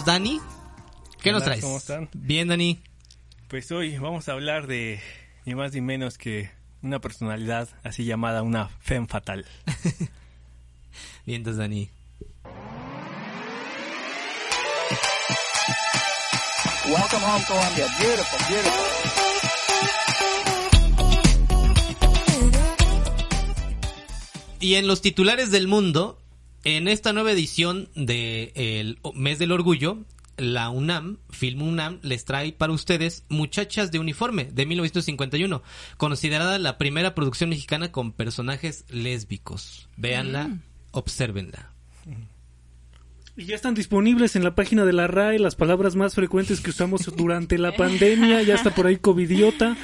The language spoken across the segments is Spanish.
Dani. ¿Qué nos traes? ¿cómo están? Bien, Dani. Pues hoy vamos a hablar de ni más ni menos que una personalidad así llamada una femme fatal. Bien, entonces, Dani. Welcome home, Columbia. Beautiful, beautiful. Y en los titulares del mundo, en esta nueva edición del Mes del Orgullo, la UNAM, Film UNAM, les trae para ustedes Muchachas de Uniforme de 1951, considerada la primera producción mexicana con personajes lésbicos. Véanla, obsérvenla. Y ya están disponibles en la página de la RAE las palabras más frecuentes que usamos durante la pandemia. Ya está por ahí covidiota.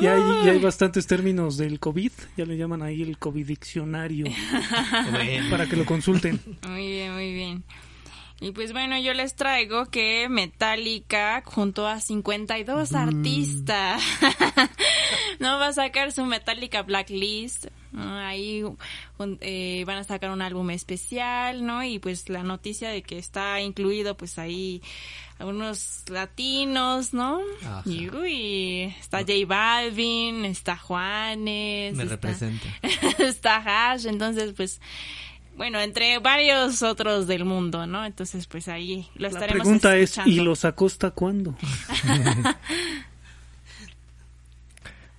Ya hay, ya hay bastantes términos del COVID. Ya le llaman ahí el COVID diccionario para que lo consulten. Muy bien, muy bien. Y pues bueno, yo les traigo que Metallica junto a 52 artistas no va a sacar su Metallica Blacklist. ¿no? Ahí eh, van a sacar un álbum especial, ¿no? Y pues la noticia de que está incluido pues ahí algunos latinos, ¿no? Ajá. Y uy, está J Balvin, está Juanes, Me está- representa. está Hash, entonces pues bueno, entre varios otros del mundo, ¿no? Entonces pues ahí lo La estaremos pregunta es, escuchando. ¿y los acosta cuándo?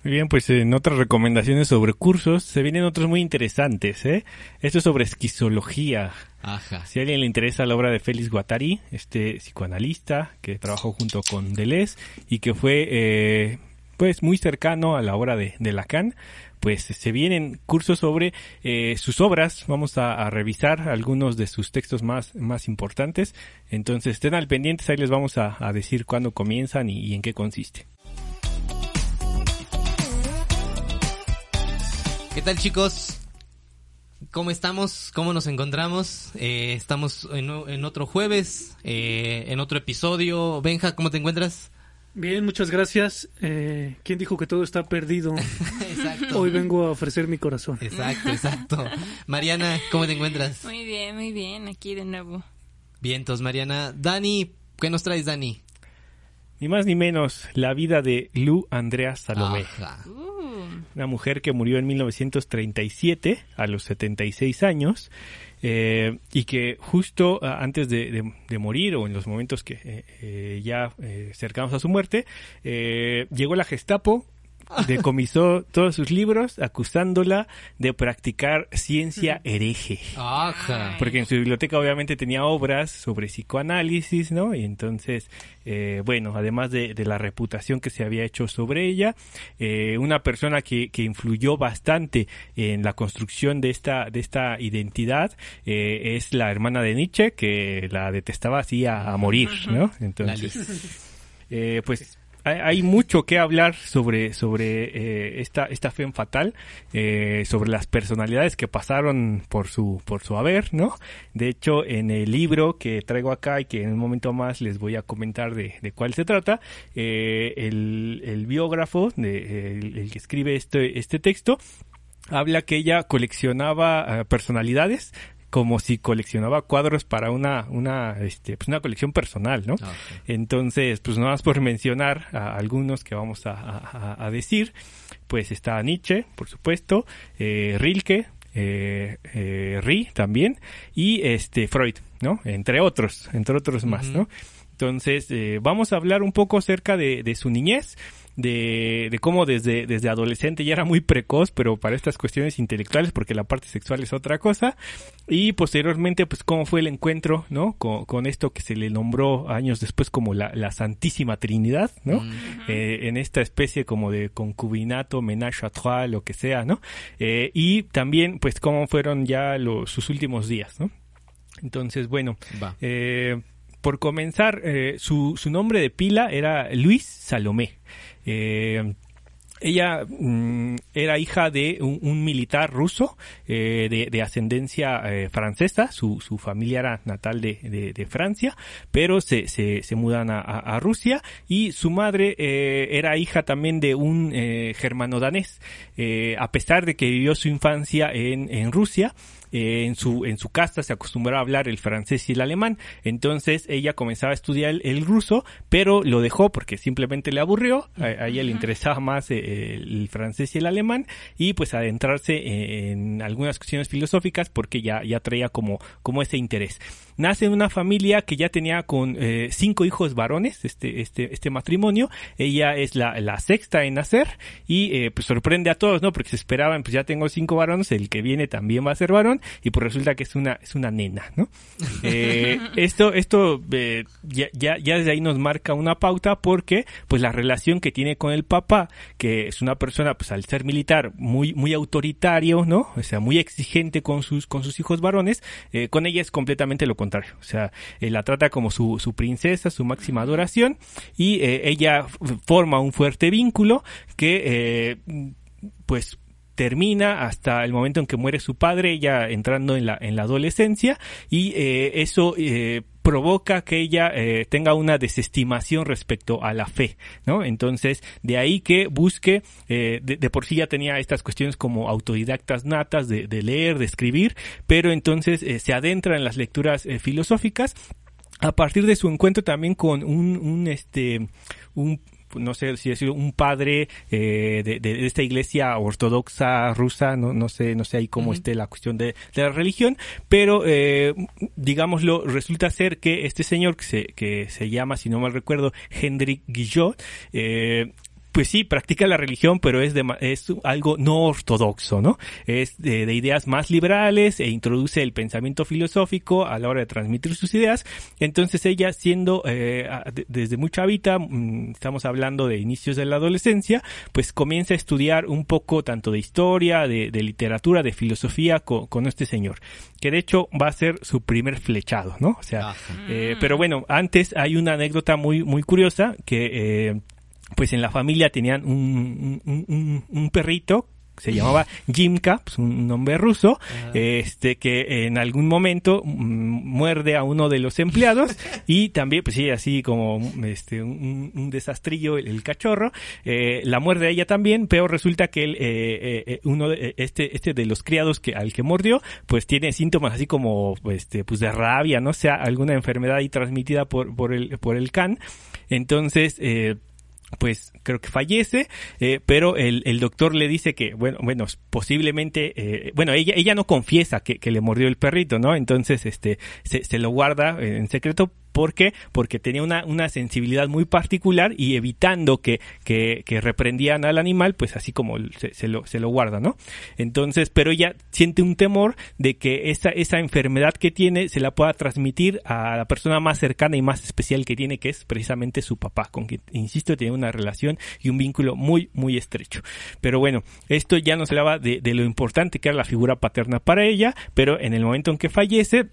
Muy bien, pues en otras recomendaciones sobre cursos se vienen otros muy interesantes, ¿eh? Esto es sobre esquizología. Ajá. Si a alguien le interesa la obra de Félix Guattari, este psicoanalista que trabajó junto con Deleuze y que fue eh, pues muy cercano a la obra de, de Lacan, pues se vienen cursos sobre eh, sus obras. Vamos a, a revisar algunos de sus textos más, más importantes. Entonces estén al pendientes, ahí les vamos a, a decir cuándo comienzan y- y en qué consiste. ¿Qué tal chicos? ¿Cómo estamos? ¿Cómo nos encontramos? Eh, estamos en, en otro jueves, eh, en otro episodio. Benja, ¿cómo te encuentras? Bien, muchas gracias. Eh, ¿Quién dijo que todo está perdido? Exacto. Hoy vengo a ofrecer mi corazón. Exacto, exacto. Mariana, ¿cómo te encuentras? Muy bien, muy bien, aquí de nuevo. Vientos, Mariana. Dani, ¿qué nos traes, Dani? Ni más ni menos la vida de Lu Andrea Salomé. Ajá. Uh, una mujer que murió en 1937 a los 76 años eh, y que justo ah, antes de, de- de morir o en los momentos que eh, eh, ya eh, cercanos a su muerte eh, llegó la Gestapo decomisó todos sus libros acusándola de practicar ciencia hereje Ajá. porque en su biblioteca obviamente tenía obras sobre psicoanálisis, ¿no? Y entonces, eh, bueno, además de, de la reputación que se había hecho sobre ella, eh, una persona que, que influyó bastante en la construcción de esta, de esta identidad eh, es la hermana de Nietzsche, que la detestaba así a, a morir, ¿no? Entonces, eh, pues hay, mucho que hablar sobre sobre eh, esta esta femme fatal eh, sobre las personalidades que pasaron por su por su haber no de hecho en el libro que traigo acá y que en un momento más les voy a comentar de, de cuál se trata eh, el, el biógrafo de, el, el que escribe este este texto habla que ella coleccionaba eh, personalidades como si coleccionaba cuadros para una una este pues una colección personal no Ajá. entonces, pues nada más por mencionar a algunos que vamos a, a- a decir, pues está Nietzsche, por supuesto, eh, Rilke, eh, eh, Ri también, y este Freud, ¿no? Entre otros, entre otros más. ¿no? Entonces, eh, vamos a hablar un poco acerca de, de su niñez, de, de cómo desde, desde adolescente ya era muy precoz, pero para estas cuestiones intelectuales, porque la parte sexual es otra cosa, y posteriormente, pues cómo fue el encuentro, ¿no? Con, con esto que se le nombró años después como la, la Santísima Trinidad, ¿no? Eh, en esta especie como de concubinato, menage à trois, lo que sea, ¿no? Eh, y también, pues, cómo fueron ya los, sus últimos días, ¿no? Entonces, bueno, Va. eh, por comenzar, eh, su, su nombre de pila era Luis Salomé. Eh, ella mm, era hija de un, militar ruso eh, de, de ascendencia eh, francesa, su, su familia era natal de, de- de Francia, pero se, se, se mudan a, Rusia y su madre era hija también de un germano danés. A pesar de que vivió su infancia en Rusia, eh, en su en su casa se acostumbraba a hablar el francés y el alemán, entonces ella comenzaba a estudiar el, ruso, pero lo dejó porque simplemente le aburrió, a, a ella le interesaba más eh, el francés y el alemán y pues adentrarse en algunas cuestiones filosóficas porque ya ya traía como como ese interés. Nace en una familia que ya tenía con eh, cinco hijos varones, este, este, este matrimonio. Ella es la, la sexta en nacer y eh, pues sorprende a todos, ¿no? Porque se esperaban, pues ya tengo cinco varones, el que viene también va a ser varón y pues resulta que es una, es una nena, ¿no? Eh, esto, esto ya, ya, ya desde ahí nos marca una pauta porque pues la relación que tiene con el papá, que es una persona pues al ser militar muy, muy autoritario, ¿no? O sea, muy exigente con sus, con sus hijos varones, con ella es completamente lo contrario. O sea, eh, la trata como su, princesa, su máxima adoración y eh, ella forma un fuerte vínculo que eh, pues termina hasta el momento en que muere su padre, ella entrando en la, en la adolescencia, y eso eh, provoca que ella eh, tenga una desestimación respecto a la fe, ¿no? Entonces, de ahí que busque, eh, de, por sí ya tenía estas cuestiones como autodidactas natas de, leer, de escribir, pero entonces eh, se adentra en las lecturas filosóficas a partir de su encuentro también con un, un este, un no sé si decirlo, un padre eh, de, de esta iglesia ortodoxa rusa, no, no sé, no sé ahí cómo esté la cuestión de, de la religión, pero eh, digámoslo, resulta ser que este señor que se, que se llama, si no mal recuerdo, Hendrik Guillot, eh, pues sí, practica la religión, pero es, de, es algo no ortodoxo, ¿no? Es de, de, ideas más liberales e introduce el pensamiento filosófico a la hora de transmitir sus ideas. Entonces ella, siendo eh, desde muy chavita, mmm, estamos hablando de inicios de la adolescencia, pues comienza a estudiar un poco tanto de historia, de, de literatura, de filosofía con, con, este señor, que de hecho va a ser su primer flechado, ¿no? O sea, eh, pero bueno, antes hay una anécdota muy, muy curiosa que... Eh, pues en la familia tenían un, un, un, un perrito se llamaba Jimka, pues un nombre ruso, ah. este que en algún momento muerde a uno de los empleados y también, pues sí, así como este un, un desastrillo el, el cachorro, eh, la muerde a ella también, pero resulta que el, eh, eh, uno de, este este de los criados que al que mordió, pues tiene síntomas así como este pues de rabia, no sea alguna enfermedad ahí transmitida por por el por el can, entonces eh, pues creo que fallece, eh, pero el, el, doctor le dice que, bueno, bueno, posiblemente, eh, bueno, ella, ella no confiesa que, que, le mordió el perrito, ¿no? Entonces, este, se, se lo guarda en secreto ¿Por qué? Porque tenía una, una sensibilidad muy particular y evitando que, que, reprendían al animal, pues así como se, se, lo, se lo guarda, ¿no? Entonces, pero ella siente un temor de que esa, esa enfermedad que tiene se la pueda transmitir a la persona más cercana y más especial que tiene, que es precisamente su papá, con quien, insisto, tiene una relación y un vínculo muy, muy estrecho. Pero bueno, esto ya nos hablaba de, de lo importante que era la figura paterna para ella, pero en el momento en que fallece,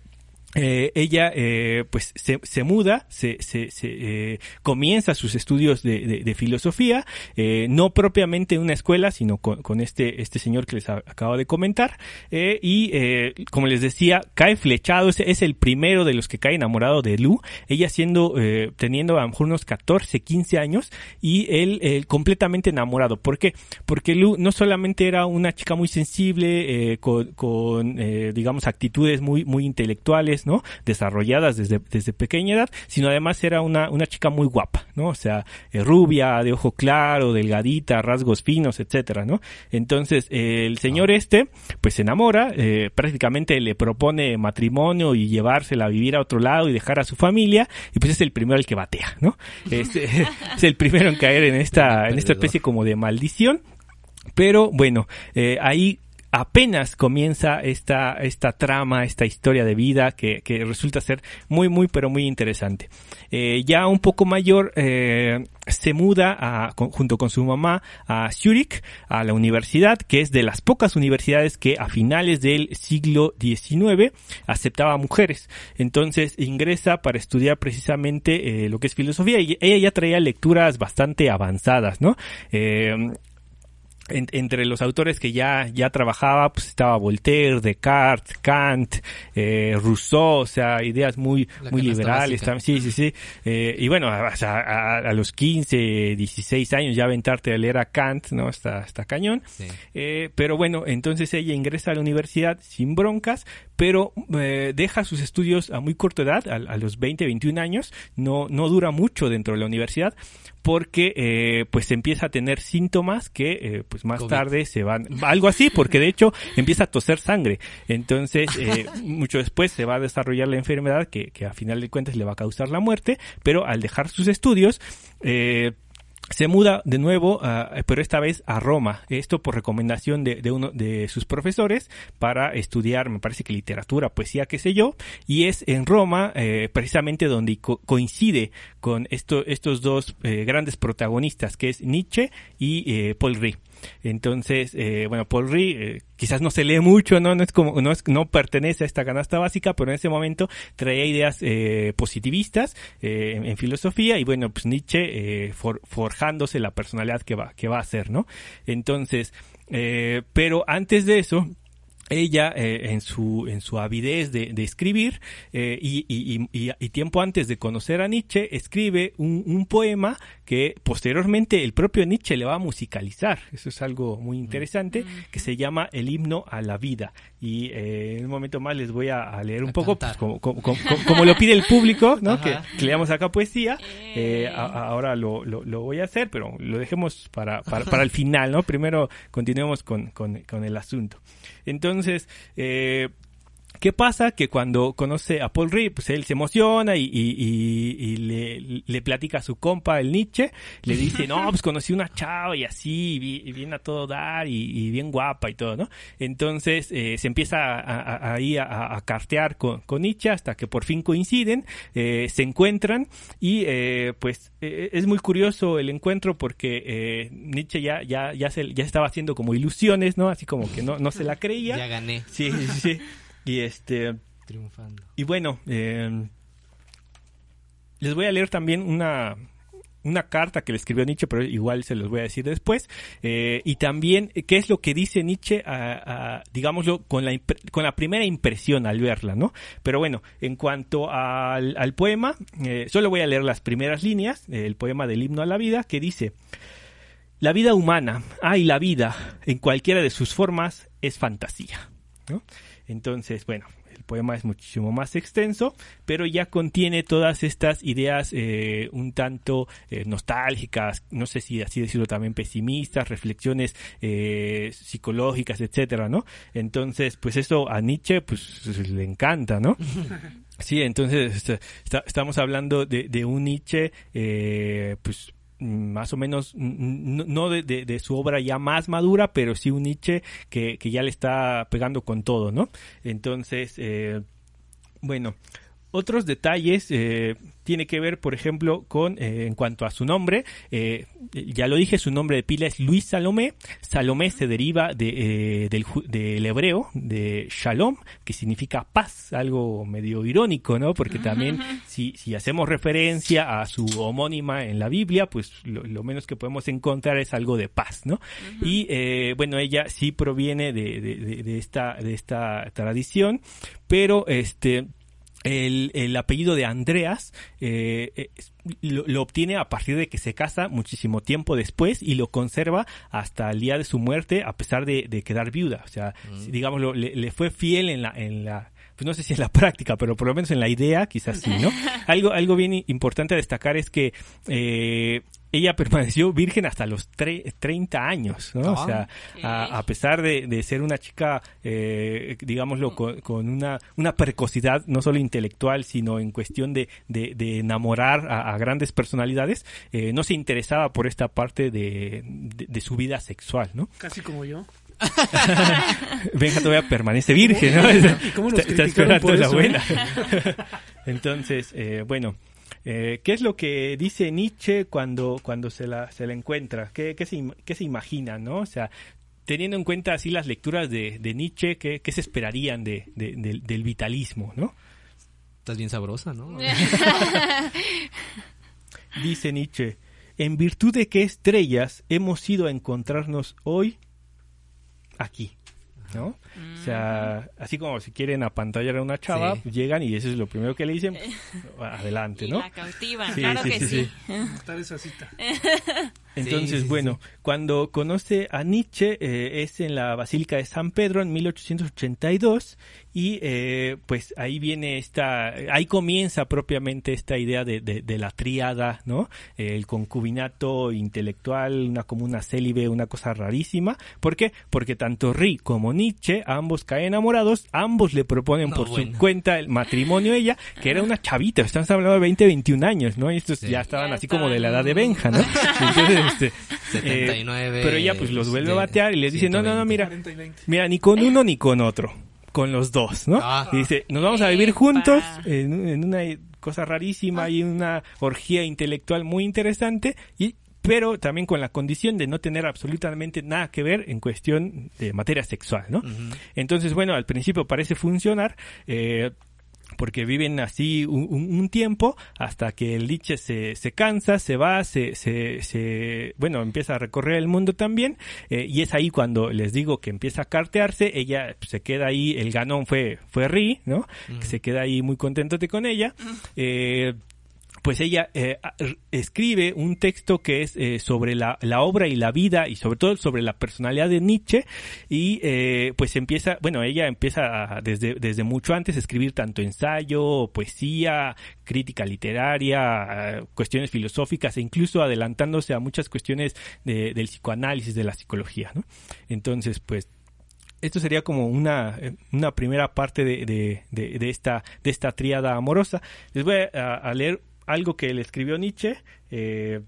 eh, ella eh, pues se, se, muda, se, se, se eh, comienza sus estudios de, de, de filosofía, eh, no propiamente en una escuela, sino con, con, este, este señor que les acabo de comentar, eh, y como les decía, cae flechado, es, es, el primero de los que cae enamorado de Lu, ella siendo, teniendo a lo mejor unos 14, 15 años, y él, él completamente enamorado. ¿Por qué? Porque Lu no solamente era una chica muy sensible, con, con digamos, actitudes muy, muy intelectuales, ¿no? Desarrolladas desde, desde pequeña edad, sino además era una, una chica muy guapa, ¿no? O sea, eh, rubia, de ojo claro, delgadita, rasgos finos, etcétera, ¿no? Entonces, eh, el señor este, pues se enamora, eh, prácticamente le propone matrimonio y llevársela a vivir a otro lado y dejar a su familia, y pues es el primero el que batea, ¿no? Es, es el primero en caer en esta, en esta especie como de maldición. Pero bueno, eh, ahí apenas comienza esta, esta trama, esta historia de vida que, que resulta ser muy, muy, pero muy interesante. Eh, ya un poco mayor, eh, se muda a, junto con su mamá a Zurich, a la universidad, que es de las pocas universidades que a finales del siglo XIX aceptaba mujeres. Entonces ingresa para estudiar precisamente eh, lo que es filosofía y ella ya traía lecturas bastante avanzadas, ¿no? En- entre los autores que ya, ya trabajaba, pues estaba Voltaire, Descartes, Kant, eh, Rousseau, o sea, ideas muy, La muy liberales. básica. Sí, sí, sí. Eh, y bueno, a, a los 15, 16 años ya aventarte a leer a Kant, ¿no? Está, está cañón. Sí. Eh, pero bueno, entonces ella ingresa a la universidad sin broncas, pero eh, deja sus estudios a muy corta edad, a, a los 20, 21 años, no, no dura mucho dentro de la universidad, porque eh, pues empieza a tener síntomas que eh, pues más COVID. tarde se van, algo así, porque de hecho empieza a toser sangre. Entonces, eh, mucho después se va a desarrollar la enfermedad que, que a final de cuentas le va a causar la muerte, pero al dejar sus estudios, eh, se muda de nuevo, a- pero esta vez a Roma. Esto por recomendación de, uno de sus profesores para estudiar, me parece que literatura, poesía, qué sé yo. Y es en Roma, eh, precisamente donde co- coincide con esto, estos dos eh, grandes protagonistas, que es Nietzsche y eh, Paul Rie. Entonces, eh, bueno, Paul Rie eh, quizás no se lee mucho, no, no es como, no es, no pertenece a esta canasta básica, pero en ese momento traía ideas eh, positivistas eh, en, en filosofía y bueno, pues Nietzsche eh, for- forjándose la personalidad que va, que va a ser, ¿no? Entonces, eh, pero antes de eso, ella eh, en su en su avidez de, de escribir eh, y, y- y- y- tiempo antes de conocer a Nietzsche escribe un, un poema que posteriormente el propio Nietzsche le va a musicalizar. Eso es algo muy interesante que se llama el himno a la vida. Y eh, en un momento más les voy a, a leer un A poco pues, como, como, como- como lo pide el público no que, que leamos acá poesía. Eh, a- ahora lo, lo, lo voy a hacer pero lo dejemos para, para, para el final no primero continuemos con, con, con el asunto entonces, eh, ¿Qué pasa? Que cuando conoce a Paul Rie, pues él se emociona y, y- y- y le, le platica a su compa, el Nietzsche, le dice, no, pues conocí una chava y así, y viene a todo dar y, bien guapa y todo, ¿no? Entonces eh, se empieza a- a- ahí a, a cartear con, con Nietzsche hasta que por fin coinciden, eh, se encuentran y eh, pues eh, es muy curioso el encuentro porque eh, Nietzsche ya, ya, ya, se, ya estaba haciendo como ilusiones, ¿no? Así como que no, no se la creía. Ya gané, Sí, sí, sí. Y este, triunfando. y bueno, eh, les voy a leer también una, una carta que le escribió Nietzsche, pero igual se los voy a decir después. Eh, y también, ¿qué es lo que dice Nietzsche, a- a, digámoslo, con la, con la primera impresión al verla, ¿no? Pero bueno, en cuanto al, al poema, eh, solo voy a leer las primeras líneas, eh, el poema del himno a la vida, que dice, la vida humana, ay, la vida, en cualquiera de sus formas, es fantasía, ¿no? Entonces, bueno, el poema es muchísimo más extenso, pero ya contiene todas estas ideas eh, un tanto eh, nostálgicas, no sé si así decirlo también pesimistas, reflexiones eh, psicológicas, etcétera, ¿no? Entonces, pues eso a Nietzsche pues le encanta, ¿no? Sí, entonces está- está- estamos hablando de, de un Nietzsche, eh, pues más o menos, no, de- de su obra ya más madura, pero sí un Nietzsche que, que ya le está pegando con todo, ¿no? Entonces, eh, bueno, otros detalles eh, tiene que ver, por ejemplo, con eh, en cuanto a su nombre. eh, ya lo dije, su nombre de pila es Luis Salomé. Salomé se deriva de, eh, del, hebreo de Shalom, que significa paz, algo medio irónico, ¿no? Porque también si, si hacemos referencia a su homónima en la Biblia, pues lo, lo menos que podemos encontrar es algo de paz, ¿no? Y bueno, ella sí proviene de, de- de- de esta, de esta tradición, pero este el, el apellido de Andreas eh, eh, lo, lo obtiene a partir de que se casa muchísimo tiempo después y lo conserva hasta el día de su muerte a pesar de, de quedar viuda. O sea, digámoslo, le, le fue fiel en la, en la, pues no sé si en la práctica, pero por lo menos en la idea, quizás sí, ¿no? algo, algo bien importante a destacar es que eh, ella permaneció virgen hasta los tre- 30 años, ¿no? O sea, a, a pesar de, de ser una chica, eh, digámoslo, con, con una, una precocidad no solo intelectual, sino en cuestión de, de, de enamorar a, a grandes personalidades, eh, no se interesaba por esta parte de, de, de su vida sexual, ¿no? Casi como yo. Benja todavía permanece virgen, ¿no? ¿Y cómo nos Está, está esperando por la eso, buena. Entonces, eh, bueno, eh, ¿qué es lo que dice Nietzsche cuando, cuando se, la, se la encuentra? ¿Qué, qué, se, im- qué se imagina, no? O sea, teniendo en cuenta así las lecturas de, de Nietzsche, ¿qué, qué se esperarían de, de- del- del vitalismo, no? Estás bien sabrosa, ¿no? Dice Nietzsche, en virtud de qué estrellas hemos ido a encontrarnos hoy aquí. ¿no? O sea, así como si quieren apantallar a una chava, Sí. llegan y eso es lo primero que le dicen, adelante, Y ¿no? la cautivan, Sí, claro sí, que sí, sí. sí. Estar esa cita. Entonces, Sí, sí, bueno, cuando conoce a Nietzsche eh, es en la Basílica de San Pedro en 1882 y eh, pues ahí viene esta, ahí comienza propiamente esta idea de, de- de la tríada, ¿no? El concubinato intelectual, una como una célibe, una cosa rarísima. ¿Por qué? Porque tanto Ri como Nietzsche, ambos caen enamorados, ambos le proponen No, por bueno. su cuenta el matrimonio a ella, que era una chavita, estamos hablando de 20, 21 años, ¿no? Y estos Sí. ya estaban Ya así como de la edad de Benja, ¿no? Entonces, este, 79. eh, pero ella pues los vuelve a batear y les dice, no, no, no, 120. mira, 40 y 20. mira, ni con uno ni con otro, con los dos, ¿no? Ah. Y dice, nos vamos a vivir Epa. juntos en, un- en una cosa rarísima y una orgía intelectual muy interesante y pero también con la condición de no tener absolutamente nada que ver en cuestión de materia sexual, ¿no? Entonces, bueno, al principio parece funcionar, eh, porque viven así un, un- un tiempo hasta que el Liche se, se cansa, se va, se, se, se- bueno, empieza a recorrer el mundo también, eh, y es ahí cuando les digo que empieza a cartearse, ella se queda ahí, el ganón fue, fue Ri, ¿no? Que se queda ahí muy contentote con ella. Eh, pues ella eh, escribe un texto que es eh, sobre la, obra y la vida y sobre todo sobre la personalidad de Nietzsche y eh, pues empieza, bueno, ella empieza desde, desde mucho antes a escribir tanto ensayo, poesía, crítica literaria, cuestiones filosóficas e incluso adelantándose a muchas cuestiones de- del psicoanálisis, de la psicología. Entonces, pues esto sería como una, eh, una primera parte de, de, de- de esta, de esta tríada amorosa. Les voy a leer algo que le escribió Nietzsche. eh,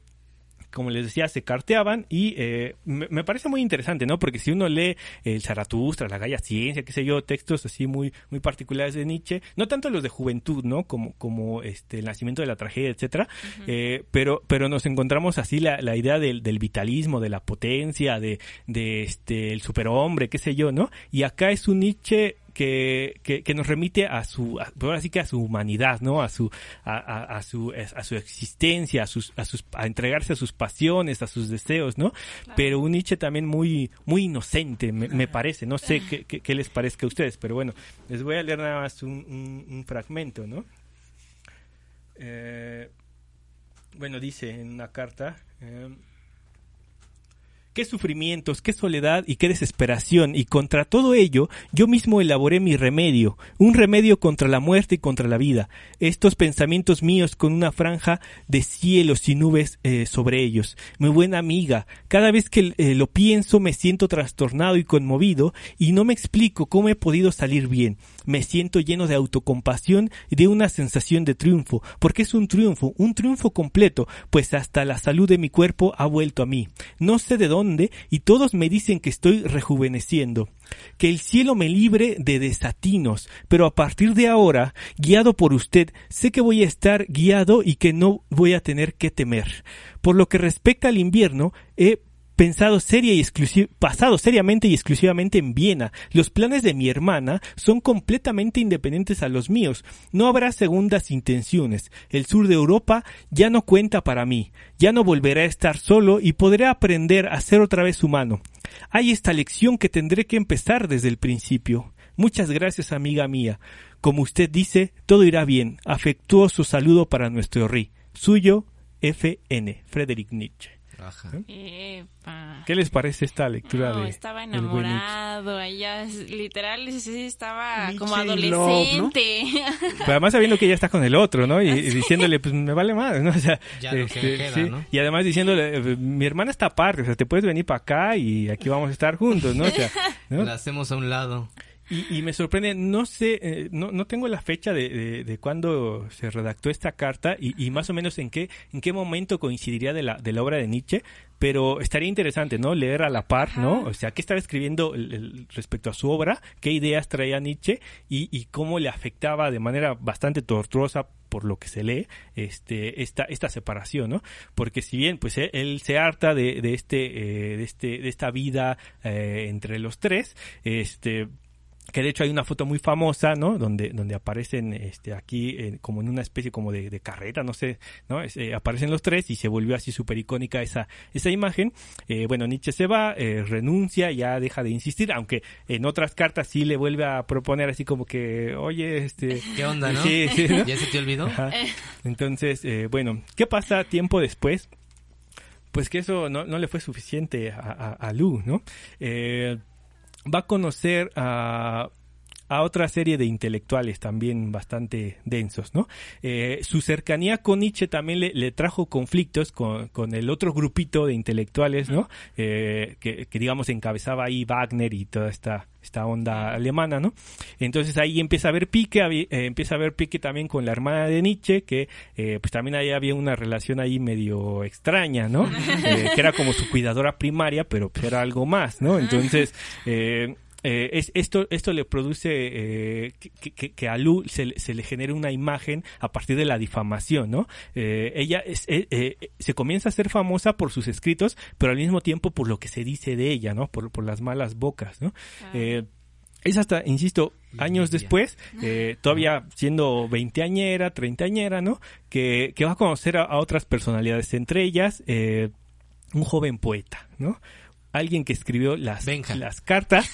como les decía, se carteaban y eh, me, me parece muy interesante, ¿no? Porque si uno lee el Zaratustra, la Gaia Ciencia, qué sé yo, textos así muy, muy particulares de Nietzsche, no tanto los de juventud, ¿no? Como, como este, el nacimiento de la tragedia, etcétera, eh, pero, pero nos encontramos así la, la idea del, del vitalismo, de la potencia, de, de este, el superhombre, qué sé yo, ¿no? Y acá es un Nietzsche que, que, que nos remite a su, a- ahora sí que a su humanidad, ¿no? A su, a, a- a su, a su existencia, a sus, a sus, a entregarse a sus pasiones, a sus deseos, ¿no? Pero un Nietzsche también muy, muy inocente, me, me parece. No sé qué, qué, qué les parezca a ustedes, pero bueno, les voy a leer nada más un, un- un fragmento, ¿no? Eh, bueno, dice en una carta. eh, qué sufrimientos, qué soledad y qué desesperación, y contra todo ello yo mismo elaboré mi remedio, un remedio contra la muerte y contra la vida, estos pensamientos míos con una franja de cielos y nubes eh, sobre ellos. Mi buena amiga, cada vez que eh, lo pienso me siento trastornado y conmovido, y no me explico cómo he podido salir bien. Me siento lleno de autocompasión y de una sensación de triunfo, porque es un triunfo, un triunfo completo, pues hasta la salud de mi cuerpo ha vuelto a mí. No sé de dónde, y todos me dicen que estoy rejuveneciendo. Que el cielo me libre de desatinos, pero a partir de ahora, guiado por usted, sé que voy a estar guiado y que no voy a tener que temer. Por lo que respecta al invierno, he pensado seria y pasado seriamente y exclusivamente en Viena. Los planes de mi hermana son completamente independientes a los míos. No habrá segundas intenciones. El sur de Europa ya no cuenta para mí. Ya no volveré a estar solo y podré aprender a ser otra vez humano. Hay esta lección que tendré que empezar desde el principio. Muchas gracias, amiga mía. Como usted dice, todo irá bien. Afectuoso saludo para nuestro rey. Suyo, F.N. Frederick Nietzsche. Ajá. Epa. ¿Qué les parece esta lectura No, de estaba enamorado, ella literal sí estaba Nietzsche como in love, ¿no? adolescente. Pero además sabiendo que ella está con el otro, ¿no? Y, y diciéndole, pues me vale más, ¿no? O sea, Ya lo que queda, ¿no? Y además diciéndole, eh, mi hermana está aparte, o sea, te puedes venir para acá y aquí vamos a estar juntos, ¿no? O sea, ¿no? La hacemos a un lado. Y, y me sorprende, no sé, eh, no, no tengo la fecha de, de, de cuándo se redactó esta carta y, y más o menos en qué, en qué momento coincidiría de la, de la obra de Nietzsche, pero estaría interesante, ¿no? Leer a la par, ¿no? O sea, qué estaba escribiendo el- el- respecto a su obra, qué ideas traía Nietzsche y, y cómo le afectaba de manera bastante tortuosa por lo que se lee este esta esta separación no porque si bien pues él, él se harta de, de este eh, de este de esta vida eh, entre los tres este que de hecho hay una foto muy famosa, ¿no? Donde, donde aparecen este, aquí eh, como en una especie como de, de carrera, no sé, ¿no? Es, eh, aparecen los tres y se volvió así súper icónica esa, esa imagen. Eh, bueno, Nietzsche se va, eh, renuncia, ya deja de insistir, aunque en otras cartas sí le vuelve a proponer así como que, oye, este... ¿Qué onda, no? Sí, sí, ¿no? ¿Ya se te olvidó? Ajá. Entonces, eh, bueno, ¿qué pasa tiempo después? Pues que eso no, no le fue suficiente a, a, a Lu, ¿no? Eh, va a conocer a, a otra serie de intelectuales también bastante densos, ¿no? Eh, su cercanía con Nietzsche también le, le trajo conflictos con, con, el otro grupito de intelectuales, ¿no? Eh, que, que, digamos encabezaba ahí Wagner y toda esta esta onda alemana, ¿no? Entonces ahí empieza a haber pique, eh, empieza a haber pique también con la hermana de Nietzsche, que eh, pues también ahí había una relación ahí medio extraña, ¿no? Eh, que era como su cuidadora primaria, pero pues era algo más, ¿no? Entonces, eh, eh, es, esto, esto le produce eh, que, que, que, a Lu se, se, le genere una imagen a partir de la difamación, ¿no? Eh, ella es, se comienza a ser famosa por sus escritos, pero al mismo tiempo por lo que se dice de ella, ¿no? Por, por las malas bocas, ¿no? Ah. es hasta, insisto, años después, eh, todavía siendo veinteañera, treintañera, ¿no? Que, que va a conocer a, a otras personalidades, entre ellas eh, un joven poeta, ¿no? Alguien que escribió las, las cartas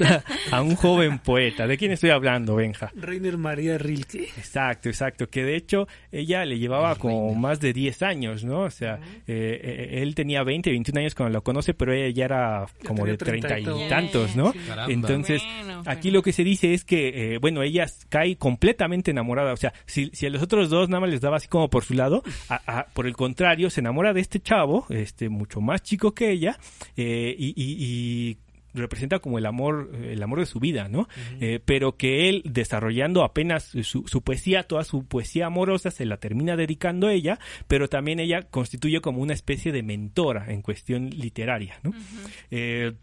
a un joven poeta. ¿De quién estoy hablando, Benja? Reiner María Rilke. Exacto, exacto. Que de hecho ella le llevaba como más de 10 años, ¿no? O sea, eh, él tenía 20, 21 años cuando lo conoce, pero ella ya era como de 30 y tantos, ¿no? Entonces, bueno, aquí lo que se dice es que, eh, bueno, ella cae completamente enamorada. O sea, si, si, a los otros dos nada más les daba así como por su lado, a, a, por el contrario, se enamora de este chavo, este, mucho más chico que ella, eh, y, y y, representa como el amor, el amor de su vida, ¿no? Uh -huh. eh, pero que él, desarrollando apenas su, su, poesía, toda su poesía amorosa, se la termina dedicando a ella, pero también ella constituye como una especie de mentora en cuestión literaria, ¿no? Uh -huh. eh,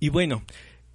y bueno,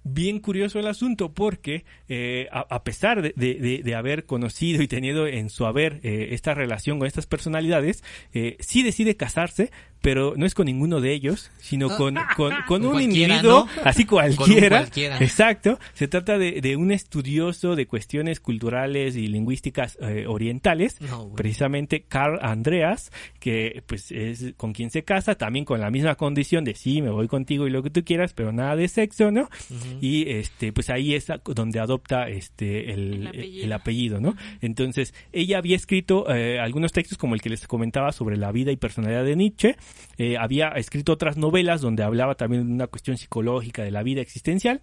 bien curioso el asunto porque eh, a, a, pesar de, de, de, haber conocido y tenido en su haber eh, esta relación con estas personalidades, eh, sí decide casarse, pero no es con ninguno de ellos, sino con, con, con un individuo, ¿no? así cualquiera, cualquiera, Exacto. Se trata de, de, un estudioso de cuestiones culturales y lingüísticas eh, orientales, no, bueno. precisamente Carl Andreas, que pues es con quien se casa, también con la misma condición de sí, me voy contigo y lo que tú quieras, pero nada de sexo, ¿no? Uh -huh. Y este, pues ahí es donde adopta este el, el apellido. El apellido ¿no? Uh -huh. Entonces, ella había escrito eh, algunos textos como el que les comentaba sobre la vida y personalidad de Nietzsche, eh, había escrito otras novelas donde hablaba también de una cuestión psicológica de la vida existencial.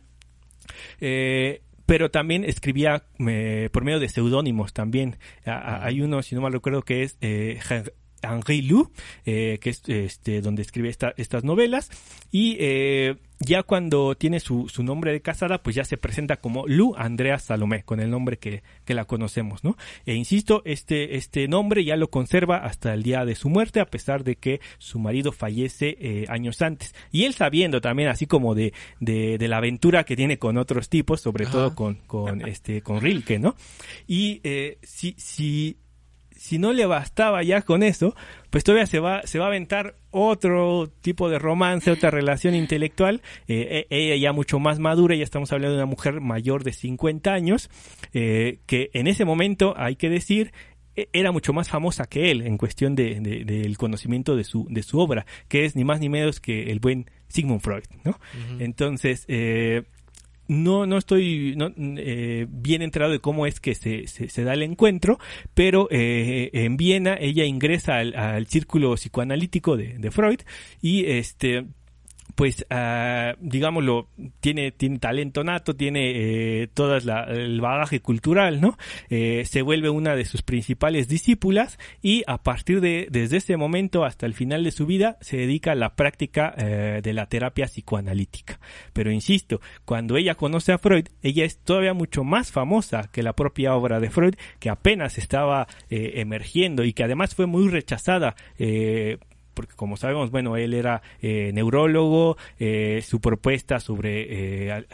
Eh, pero también escribía eh, por medio de seudónimos también. A, hay uno, si no mal recuerdo, que es eh, Henri Lou, eh, que es este, donde escribe esta, estas novelas. Y eh, ya cuando tiene su, su, nombre de casada, pues ya se presenta como Lu Andrea Salomé, con el nombre que, que, la conocemos, ¿no? E insisto, este, este nombre ya lo conserva hasta el día de su muerte, a pesar de que su marido fallece eh, años antes. Y él sabiendo también, así como de, de, de la aventura que tiene con otros tipos, sobre Ajá. todo con, con, este, con Rilke, ¿no? Y eh, si, si, si no le bastaba ya con eso, pues todavía se va, se va a aventar otro tipo de romance, otra relación intelectual, eh, ella ya mucho más madura, ya estamos hablando de una mujer mayor de 50 años, eh, que en ese momento, hay que decir, era mucho más famosa que él en cuestión del de, de, de conocimiento de su, de su obra, que es ni más ni menos que el buen Sigmund Freud, ¿no? Uh -huh. Entonces, eh, no, no estoy no, eh, bien enterado de cómo es que se, se, da el encuentro, pero eh, en Viena ella ingresa al, al círculo psicoanalítico de, Freud y este pues uh, digámoslo tiene tiene talento nato tiene eh, todo el bagaje cultural no eh, se vuelve una de sus principales discípulas y a partir de desde ese momento hasta el final de su vida se dedica a la práctica eh, de la terapia psicoanalítica. Pero insisto cuando ella conoce a Freud ella es todavía mucho más famosa que la propia obra de Freud que apenas estaba eh, emergiendo y que además fue muy rechazada porque como sabemos, bueno, él era eh, neurólogo, eh, su propuesta sobre eh,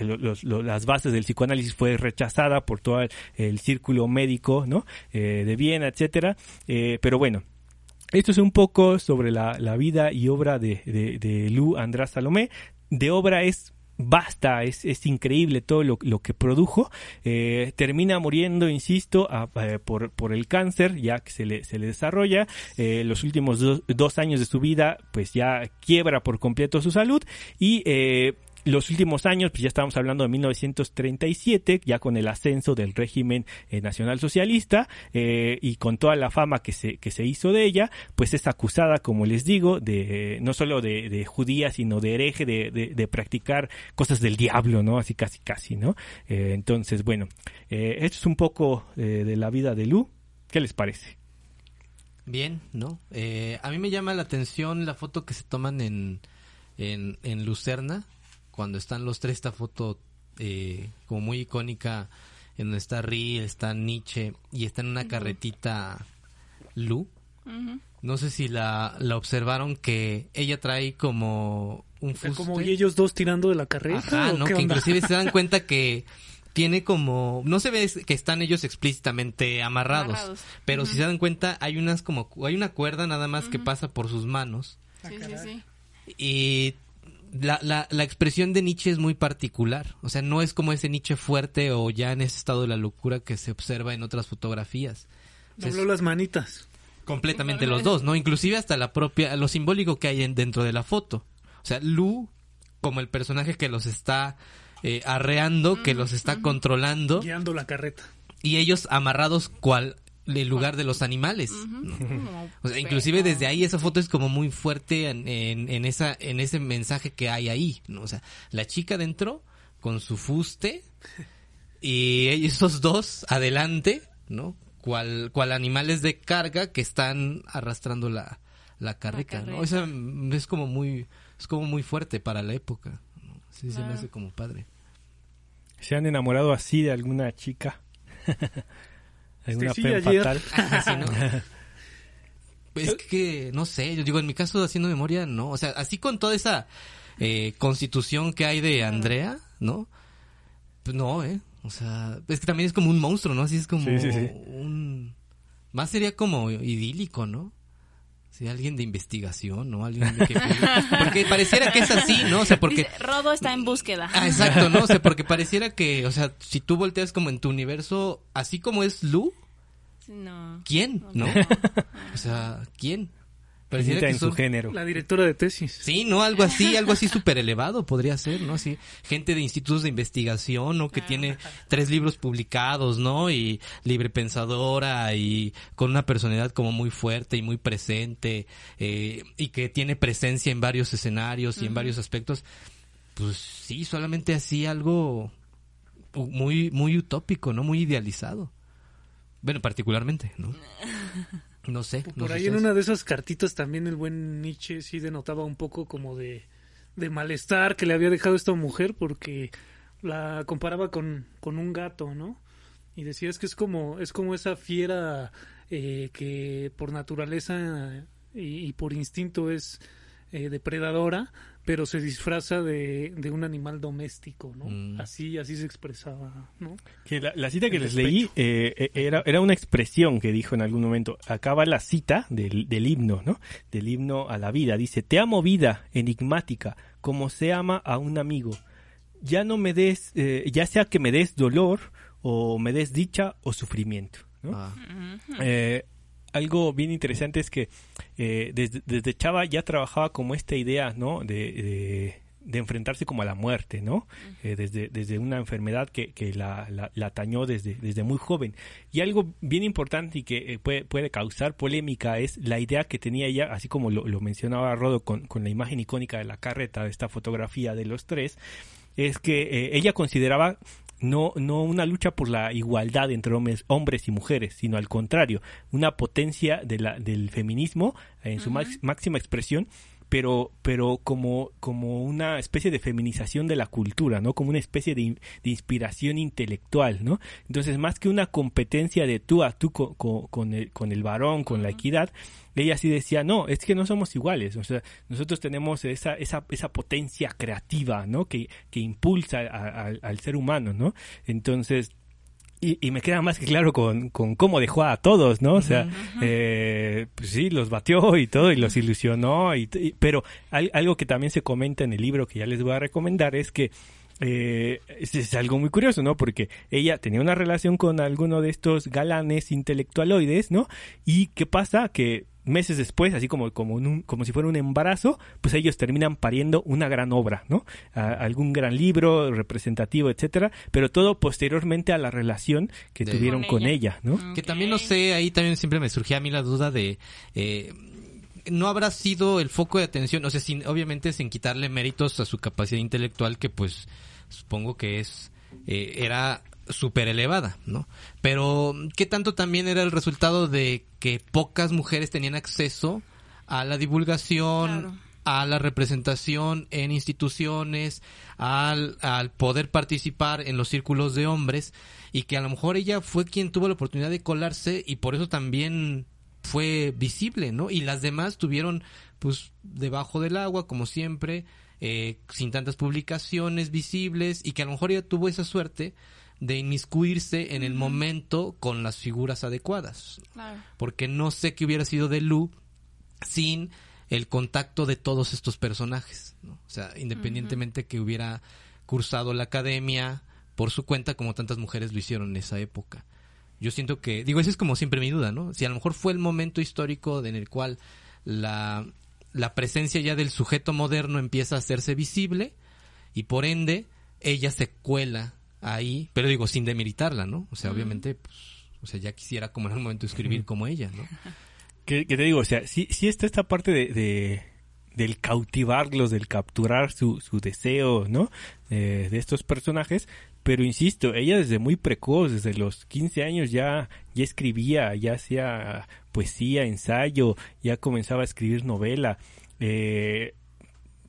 las bases del psicoanálisis fue rechazada por todo el, círculo médico, ¿no? De Viena, etcétera. Pero bueno, esto es un poco sobre la, la vida y obra de, de, de Lou András Salomé. De obra es basta, es, es increíble todo lo, lo que produjo. Eh, termina muriendo, insisto, a- eh, por, por el cáncer, ya que se le, se le desarrolla. Eh, los últimos dos, dos años de su vida, pues ya quiebra por completo su salud y eh, los últimos años, pues ya estamos hablando de 1937, ya con el ascenso del régimen eh, nacional socialista eh, y con toda la fama que se, que se hizo de ella, pues es acusada, como les digo, de no solo de, judía, sino de hereje, de, de, practicar cosas del diablo, ¿no? Así casi casi, ¿no? Eh, entonces, bueno, eh, esto es un poco eh, de la vida de Lu. ¿Qué les parece? Bien, ¿no? Eh, a mí me llama la atención la foto que se toman en, en Lucerna, cuando están los tres, esta foto eh, como muy icónica, en donde está Riel, está Nietzsche y está en una carretita Lu. No sé si la, la observaron que ella trae como un fuste. como ellos dos tirando de la carreta. Ajá, ¿o ¿no? qué Que onda? inclusive se dan cuenta que tiene como no se ve que están ellos explícitamente amarrados, Amarrados. pero si se dan cuenta hay unas como hay una cuerda nada más que pasa por sus manos Sí, sí, sí. y la, la, la expresión de Nietzsche es muy particular, o sea, no es como ese Nietzsche fuerte o ya en ese estado de la locura que se observa en otras fotografías. Dobló las manitas. completamente los dos, ¿no? Inclusive hasta la propia, lo simbólico que hay en, dentro de la foto. O sea, Lu, como el personaje que los está eh, arreando, que los está controlando, Guiando la carreta. y ellos amarrados cual el lugar de los animales. O sea, inclusive desde ahí esa foto es como muy fuerte en, en, en esa, en ese mensaje que hay ahí, ¿no? O sea, la chica dentro con su fuste y esos dos adelante, ¿no? Cual, cual animales de carga que están arrastrando la, la carreta, ¿no? mm, es como muy, es como muy fuerte para la época, ¿no? Sí, se me hace como padre. ¿Se han enamorado así de alguna chica? ¿Alguna Este, sí, fe fatal? Así, ¿no? Pues es que, no sé, yo digo, en mi caso, haciendo memoria, no. O sea, así con toda esa eh, constitución que hay de Andrea, ¿no? Pues no, ¿eh? O sea, es que también es como un monstruo, ¿no? Así es como Sí, sí, sí. un... Más sería como idílico, ¿no? Sí, alguien de investigación, ¿no? Alguien de que... Porque pareciera que es así, ¿no? O sea, porque... Dice, Rodo está en búsqueda. Ah, exacto, ¿no? O sea, porque pareciera que, o sea, si tú volteas como en tu universo, así como es Lu, No. ¿quién? ¿No? No. O sea, ¿quién? Pareciera que en su género. La directora de tesis. Sí, ¿no? Algo así, algo así súper elevado podría ser, ¿no? Así, gente de institutos de investigación, ¿no? Que tiene tres libros publicados, ¿no? Y libre pensadora y con una personalidad como muy fuerte y muy presente eh, y que tiene presencia en varios escenarios y en varios aspectos. Pues sí, solamente así algo muy, muy utópico, ¿no? Muy idealizado. Bueno, particularmente, ¿no? No sé. no Por sé ahí en una de esas cartitas también el buen Nietzsche sí denotaba un poco como de, de malestar que le había dejado esta mujer porque la comparaba con, con un gato, ¿no? Y decía es que es como, es como esa fiera eh, que por naturaleza y, y por instinto es eh, depredadora, pero se disfraza de, de un animal doméstico, ¿no? Mm. Así, así se expresaba, ¿no? Que la, la cita que El les despecho. leí eh, eh, era, era una expresión que dijo en algún momento. Acaba la cita del, del himno, ¿no? Del himno a la vida. Dice, te amo vida, enigmática, como se ama a un amigo. Ya no me des, eh, ya sea que me des dolor o me des dicha o sufrimiento, ¿no? Ah. Eh, algo bien interesante es que eh, desde, desde Chava ya trabajaba como esta idea, ¿no? De, de, de enfrentarse como a la muerte, ¿no? Eh, desde, desde una enfermedad que, que la, la, la atañó desde, desde muy joven. Y algo bien importante y que eh, puede, puede causar polémica es la idea que tenía ella, así como lo, lo mencionaba Rodo con, con la imagen icónica de la carreta, de esta fotografía de los tres, es que eh, ella consideraba no, no una lucha por la igualdad entre hombres, hombres y mujeres, sino al contrario, una potencia de la, del feminismo en su máxima expresión, pero, pero como, como una especie de feminización de la cultura, ¿no? Como una especie de, de inspiración intelectual, ¿no? Entonces, más que una competencia de tú a tú co- co- con, el, con el varón, con la equidad, ella sí decía, no, es que no somos iguales, o sea, nosotros tenemos esa, esa, esa potencia creativa, ¿no? Que, que impulsa a- a- al ser humano, ¿no? Entonces, y, y me queda más que claro con, con cómo dejó a todos, ¿no? O sea, eh, pues sí, los batió y todo y los ilusionó, y, y- pero al- algo que también se comenta en el libro que ya les voy a recomendar es que eh, es, es algo muy curioso, ¿no? Porque ella tenía una relación con alguno de estos galanes intelectualoides, ¿no? Y ¿qué pasa? Que meses después, así como, como, en un- como si fuera un embarazo, pues ellos terminan pariendo una gran obra, ¿no? A- algún gran libro representativo, etcétera, pero todo posteriormente a la relación que De- tuvieron Con con ella. ¿no? Que también no sé, ahí también siempre me surgía a mí la duda de... eh, no habrá sido el foco de atención, o sea, sin, obviamente sin quitarle méritos a su capacidad intelectual que pues supongo que es eh, era súper elevada, ¿no? Pero ¿qué tanto también era el resultado de que pocas mujeres tenían acceso a la divulgación, Claro. a la representación en instituciones, al, al poder participar en los círculos de hombres y que a lo mejor ella fue quien tuvo la oportunidad de colarse y por eso también fue visible, ¿no? Y las demás tuvieron pues debajo del agua como siempre, eh, sin tantas publicaciones visibles y que a lo mejor ella tuvo esa suerte de inmiscuirse en el momento con las figuras adecuadas Claro. porque no sé qué hubiera sido de Lu sin el contacto de todos estos personajes, ¿no? O sea, independientemente que hubiera cursado la academia por su cuenta como tantas mujeres lo hicieron en esa época. Yo siento que, digo, esa es como siempre mi duda, ¿no? Si a lo mejor fue el momento histórico en el cual la, la presencia ya del sujeto moderno empieza a hacerse visible y por ende ella se cuela ahí, pero digo, sin demeritarla, ¿no? O sea, obviamente, pues, o sea, ya quisiera como en algún momento escribir como ella, ¿no? que, que te digo, o sea, sí, sí está esta parte de, de- del cautivarlos, del capturar su, su deseo, ¿no? Eh, de estos personajes, pero insisto, ella desde muy precoz, desde los 15 años ya, ya escribía, ya hacía poesía, ensayo, ya comenzaba a escribir novela, eh,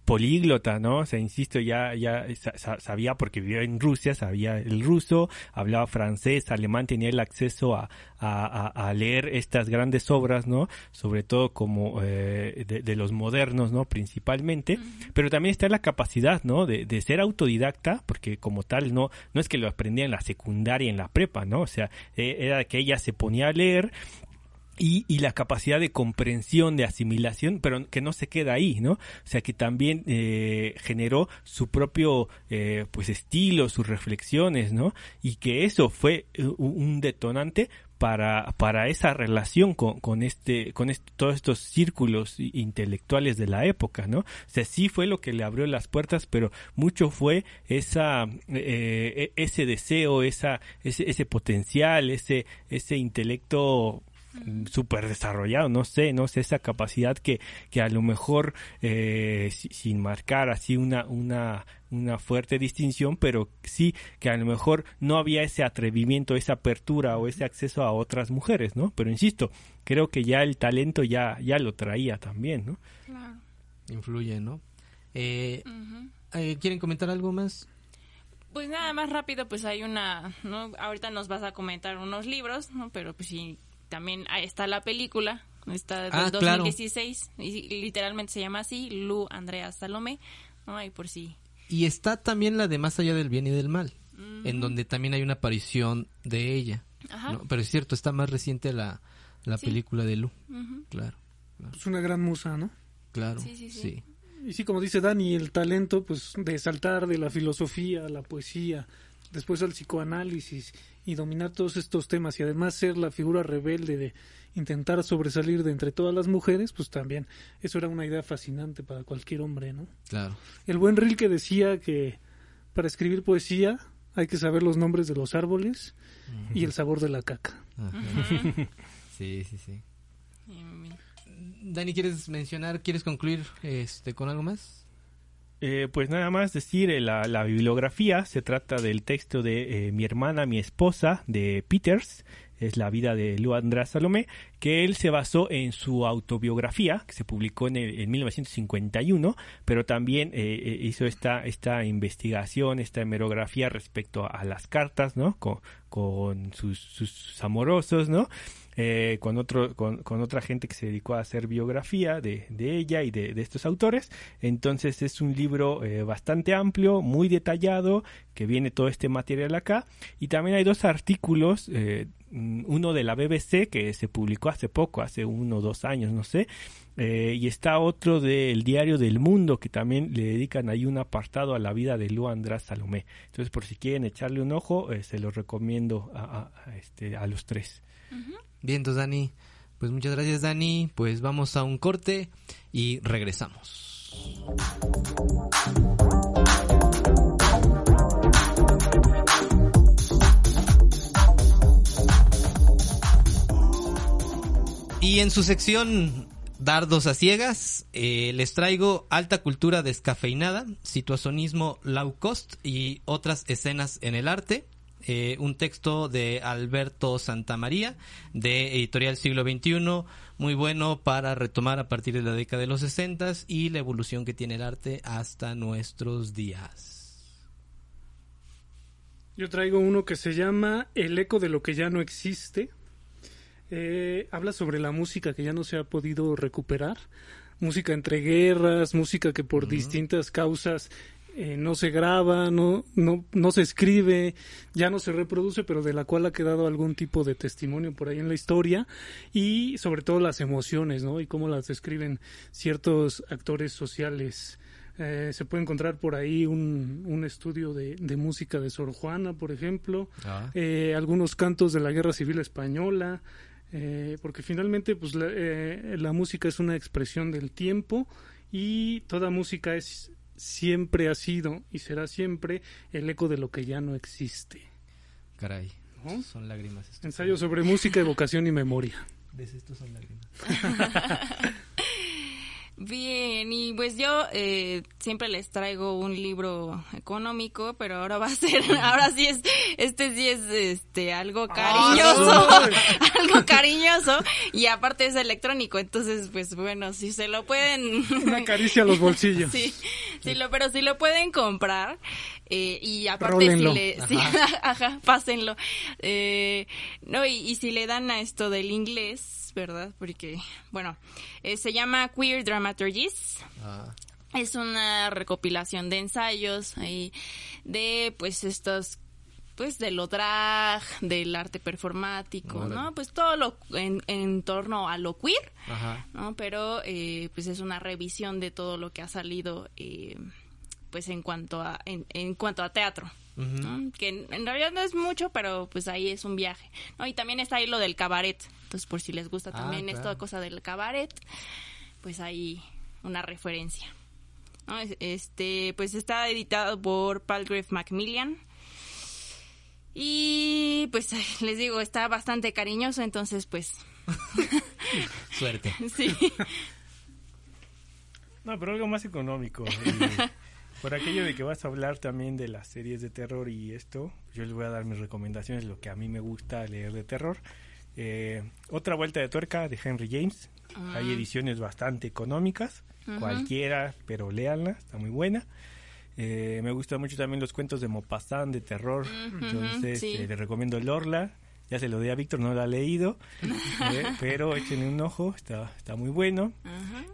políglota, ¿no? O sea, insisto, ya, ya sa- sa- sabía porque vivía en Rusia, sabía el ruso, hablaba francés, alemán, tenía el acceso a, a, a- a leer estas grandes obras, ¿no? Sobre todo como eh, de, de los modernos, ¿no? Principalmente, pero también está la capacidad, ¿no? De, de ser autodidacta, porque como tal, no, no es que lo aprendía en la secundaria, en la prepa, ¿no? O sea, eh, era que ella se ponía a leer, y, y la capacidad de comprensión, de asimilación, pero que no se queda ahí, ¿no? O sea, que también eh, generó su propio, eh, pues, estilo, sus reflexiones, ¿no? Y que eso fue eh, un detonante para, para esa relación con, con este, con todos estos círculos intelectuales de la época, ¿no? O sea, sí fue lo que le abrió las puertas, pero mucho fue esa, eh, e- ese deseo, esa, ese, ese potencial, ese, ese intelecto súper desarrollado, no sé, no sé, esa capacidad que, que a lo mejor eh, si- sin marcar así una, una, una fuerte distinción, pero sí que a lo mejor no había ese atrevimiento, esa apertura o ese acceso a otras mujeres, ¿no? Pero insisto, creo que ya el talento ya, ya lo traía también, ¿no? Claro. Influye, ¿no? Eh, eh, ¿Quieren comentar algo más? Pues nada más rápido, pues hay una, ¿no? Ahorita nos vas a comentar unos libros, ¿no? Pero pues sí, también ahí está la película, está del Ah, claro. 2016, y literalmente se llama así, Lu Andrea Salomé, ¿no? Y por si... Y está también la de Más allá del bien y del mal, en donde también hay una aparición de ella. Ajá. ¿no? Pero es cierto, está más reciente la, la Sí. película de Lu. Claro, Es una gran musa, ¿no? claro. Sí, sí, sí. sí. Y sí, como dice Dani, el talento pues de saltar de la filosofía a la poesía, después al psicoanálisis y dominar todos estos temas y además ser la figura rebelde de intentar sobresalir de entre todas las mujeres, pues también eso era una idea fascinante para cualquier hombre, ¿no? Claro. El buen Rilke decía que para escribir poesía hay que saber los nombres de los árboles y el sabor de la caca. Sí, sí, sí. Dani, ¿quieres mencionar, quieres concluir este con algo más? Eh, pues nada más decir, eh, la, bibliografía se trata del texto de eh, Mi hermana, mi esposa, de Peters, es la vida de Lou András Salomé, que él se basó en su autobiografía, que se publicó en, el- en 1951, pero también eh, eh, hizo esta, esta investigación, esta hemerografía respecto a, a las cartas, ¿no? Con, con sus, sus amorosos, ¿no? Eh, con, otro, con, otra gente que se dedicó a hacer biografía de, de ella y de, de estos autores. Entonces es un libro eh, bastante amplio, muy detallado, que viene todo este material acá. Y también hay dos artículos, eh, uno de la BBC que se publicó hace poco, hace uno o dos años, no sé. eh, y está otro del Diario del Mundo que también le dedican ahí un apartado a la vida de Lu András Salomé. Entonces por si quieren echarle un ojo, se los recomiendo a- a este, a los tres. Bien, entonces Dani, pues muchas gracias Dani, pues vamos a un corte y regresamos. Y en su sección Dardos a ciegas, eh, les traigo alta cultura descafeinada, situacionismo low cost y otras escenas en el arte. Eh, un texto de Alberto Santamaría, de Editorial Siglo XXI, muy bueno para retomar a partir de la década de los 60 y la evolución que tiene el arte hasta nuestros días. Yo traigo uno que se llama El eco de lo que ya no existe. Eh, habla sobre la música que ya no se ha podido recuperar. Música entre guerras, música que por distintas causas eh, no se graba, no, no, no se escribe, ya no se reproduce, pero de la cual ha quedado algún tipo de testimonio por ahí en la historia. Y sobre todo las emociones, ¿no? Y cómo las describen ciertos actores sociales. Eh, se puede encontrar por ahí un, un estudio de, de música de Sor Juana, por ejemplo, eh, algunos cantos de la Guerra Civil Española, eh, porque finalmente pues la, eh, la música es una expresión del tiempo y toda música es siempre ha sido y será siempre el eco de lo que ya no existe. Caray, ¿no? son lágrimas. Ensayo sobre música, evocación y memoria. ¿Ves? Estos son lágrimas. Bien, y pues yo eh, siempre les traigo un libro económico, pero ahora va a ser, ahora sí es, este sí es este algo cariñoso, algo cariñoso, y aparte es electrónico, entonces pues bueno, si se lo pueden Una caricia a los bolsillos. Sí, sí, lo, pero si lo pueden comprar eh, y aparte Rólenlo. si le, sí, ajá, pásenlo. Eh, no y, y si le dan a esto del inglés, ¿verdad? Porque bueno, eh, se llama Queer Dramaturgies. Ah, Es una recopilación de ensayos ahí de pues estos pues de lo drag, del arte performático. ¿no? Pues todo lo en, en torno a lo queer. ajá. ¿no? Pero eh, pues es una revisión de todo lo que ha salido eh, pues en cuanto a en, en cuanto a teatro. ¿no? Que en, en realidad no es mucho, pero pues ahí es un viaje. ¿no? Y también está ahí lo del cabaret. Entonces, por si les gusta Ah, también claro. esta cosa del cabaret, pues ahí una referencia. Este, pues está editado por Palgrave Macmillan. Y pues les digo, está bastante cariñoso, entonces pues Suerte. sí. No, pero algo más económico. Por aquello de que vas a hablar también de las series de terror y esto, yo les voy a dar mis recomendaciones, lo que a mí me gusta leer de terror. Eh, otra vuelta de tuerca de Henry James. Hay ediciones bastante económicas, cualquiera, pero léanla, está muy buena. Eh, me gustan mucho también los cuentos de Maupassant de terror, entonces sí. eh, les recomiendo Lorla. Ya se lo di a Víctor, no lo ha leído, eh, pero échenle un ojo, está, está muy bueno.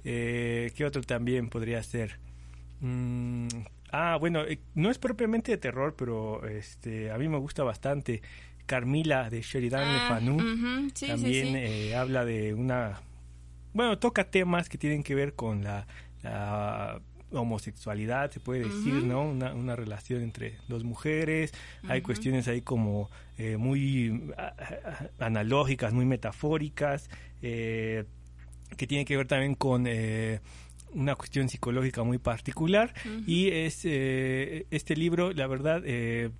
Eh, ¿Qué otro también podría ser? Mm, ah, bueno, eh, no es propiamente de terror, pero este, a mí me gusta bastante. Carmila de Sheridan Ah, Fanu ujú, sí, sí, también sí. eh, habla de una... Bueno, toca temas que tienen que ver con la, la homosexualidad, se puede decir, ¿no? Una, una relación entre dos mujeres. Hay cuestiones ahí como eh, muy analógicas, muy metafóricas, eh, que tienen que ver también con... eh, una cuestión psicológica muy particular y es eh, este libro la verdad eh,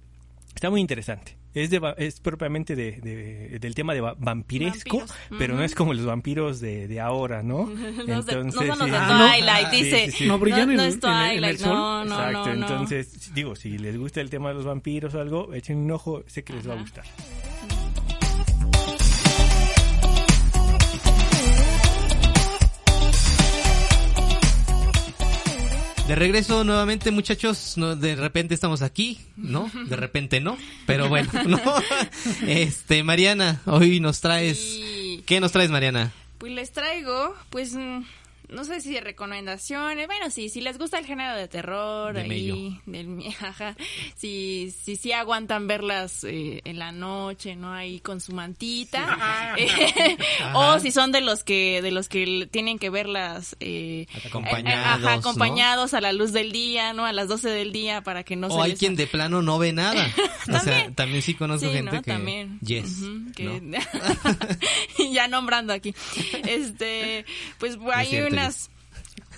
está muy interesante es de es propiamente de, de- del tema de va- vampiresco Vampiros. pero no es como los vampiros de, de ahora no No, son los de. Ah. Twilight, Sí, dice. sí, sí. No brillan en- no en es el- en el Twilight, sol. no, no, Exacto, no, no. entonces digo si les gusta el tema de los vampiros o algo echen un ojo sé que les va a Ajá. gustar De regreso nuevamente, muchachos. No, de repente estamos aquí, ¿no? De repente no. Pero bueno, ¿no? Este, Mariana, hoy nos traes. Sí. ¿Qué nos traes, Mariana? Pues les traigo, pues, mm, no sé si de recomendaciones. Bueno, sí, si les gusta el género de terror, De ahí, del ajá, si, si, sí aguantan verlas eh, en la noche, ¿no? Ahí con su mantita. Eh, o si son de los que, de los que tienen que verlas, eh, Acompañados, eh, ajá, ¿no? acompañados a la luz del día, ¿no? A las 12 del día para que no se o hay les- quien de plano no ve nada. O sea, También. también sí conozco Sí, gente ¿no? que. También. Yes. Que- ¿no? ya nombrando aquí. Este, pues hay cierto,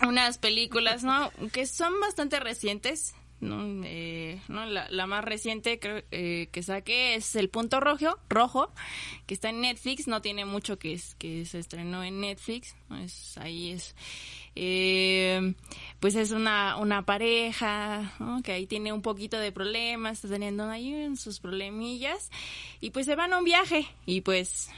unas películas, ¿no? Que son bastante recientes. ¿no? Eh, ¿no? La, la más reciente creo, eh, que saqué es El Punto Rojo, rojo, que está en Netflix, no tiene mucho que, es, que se estrenó en Netflix, ¿no? es, ahí es, eh, pues es una, una pareja, que ahí tiene un poquito de problemas, está teniendo ahí sus problemillas, y pues se van a un viaje, y pues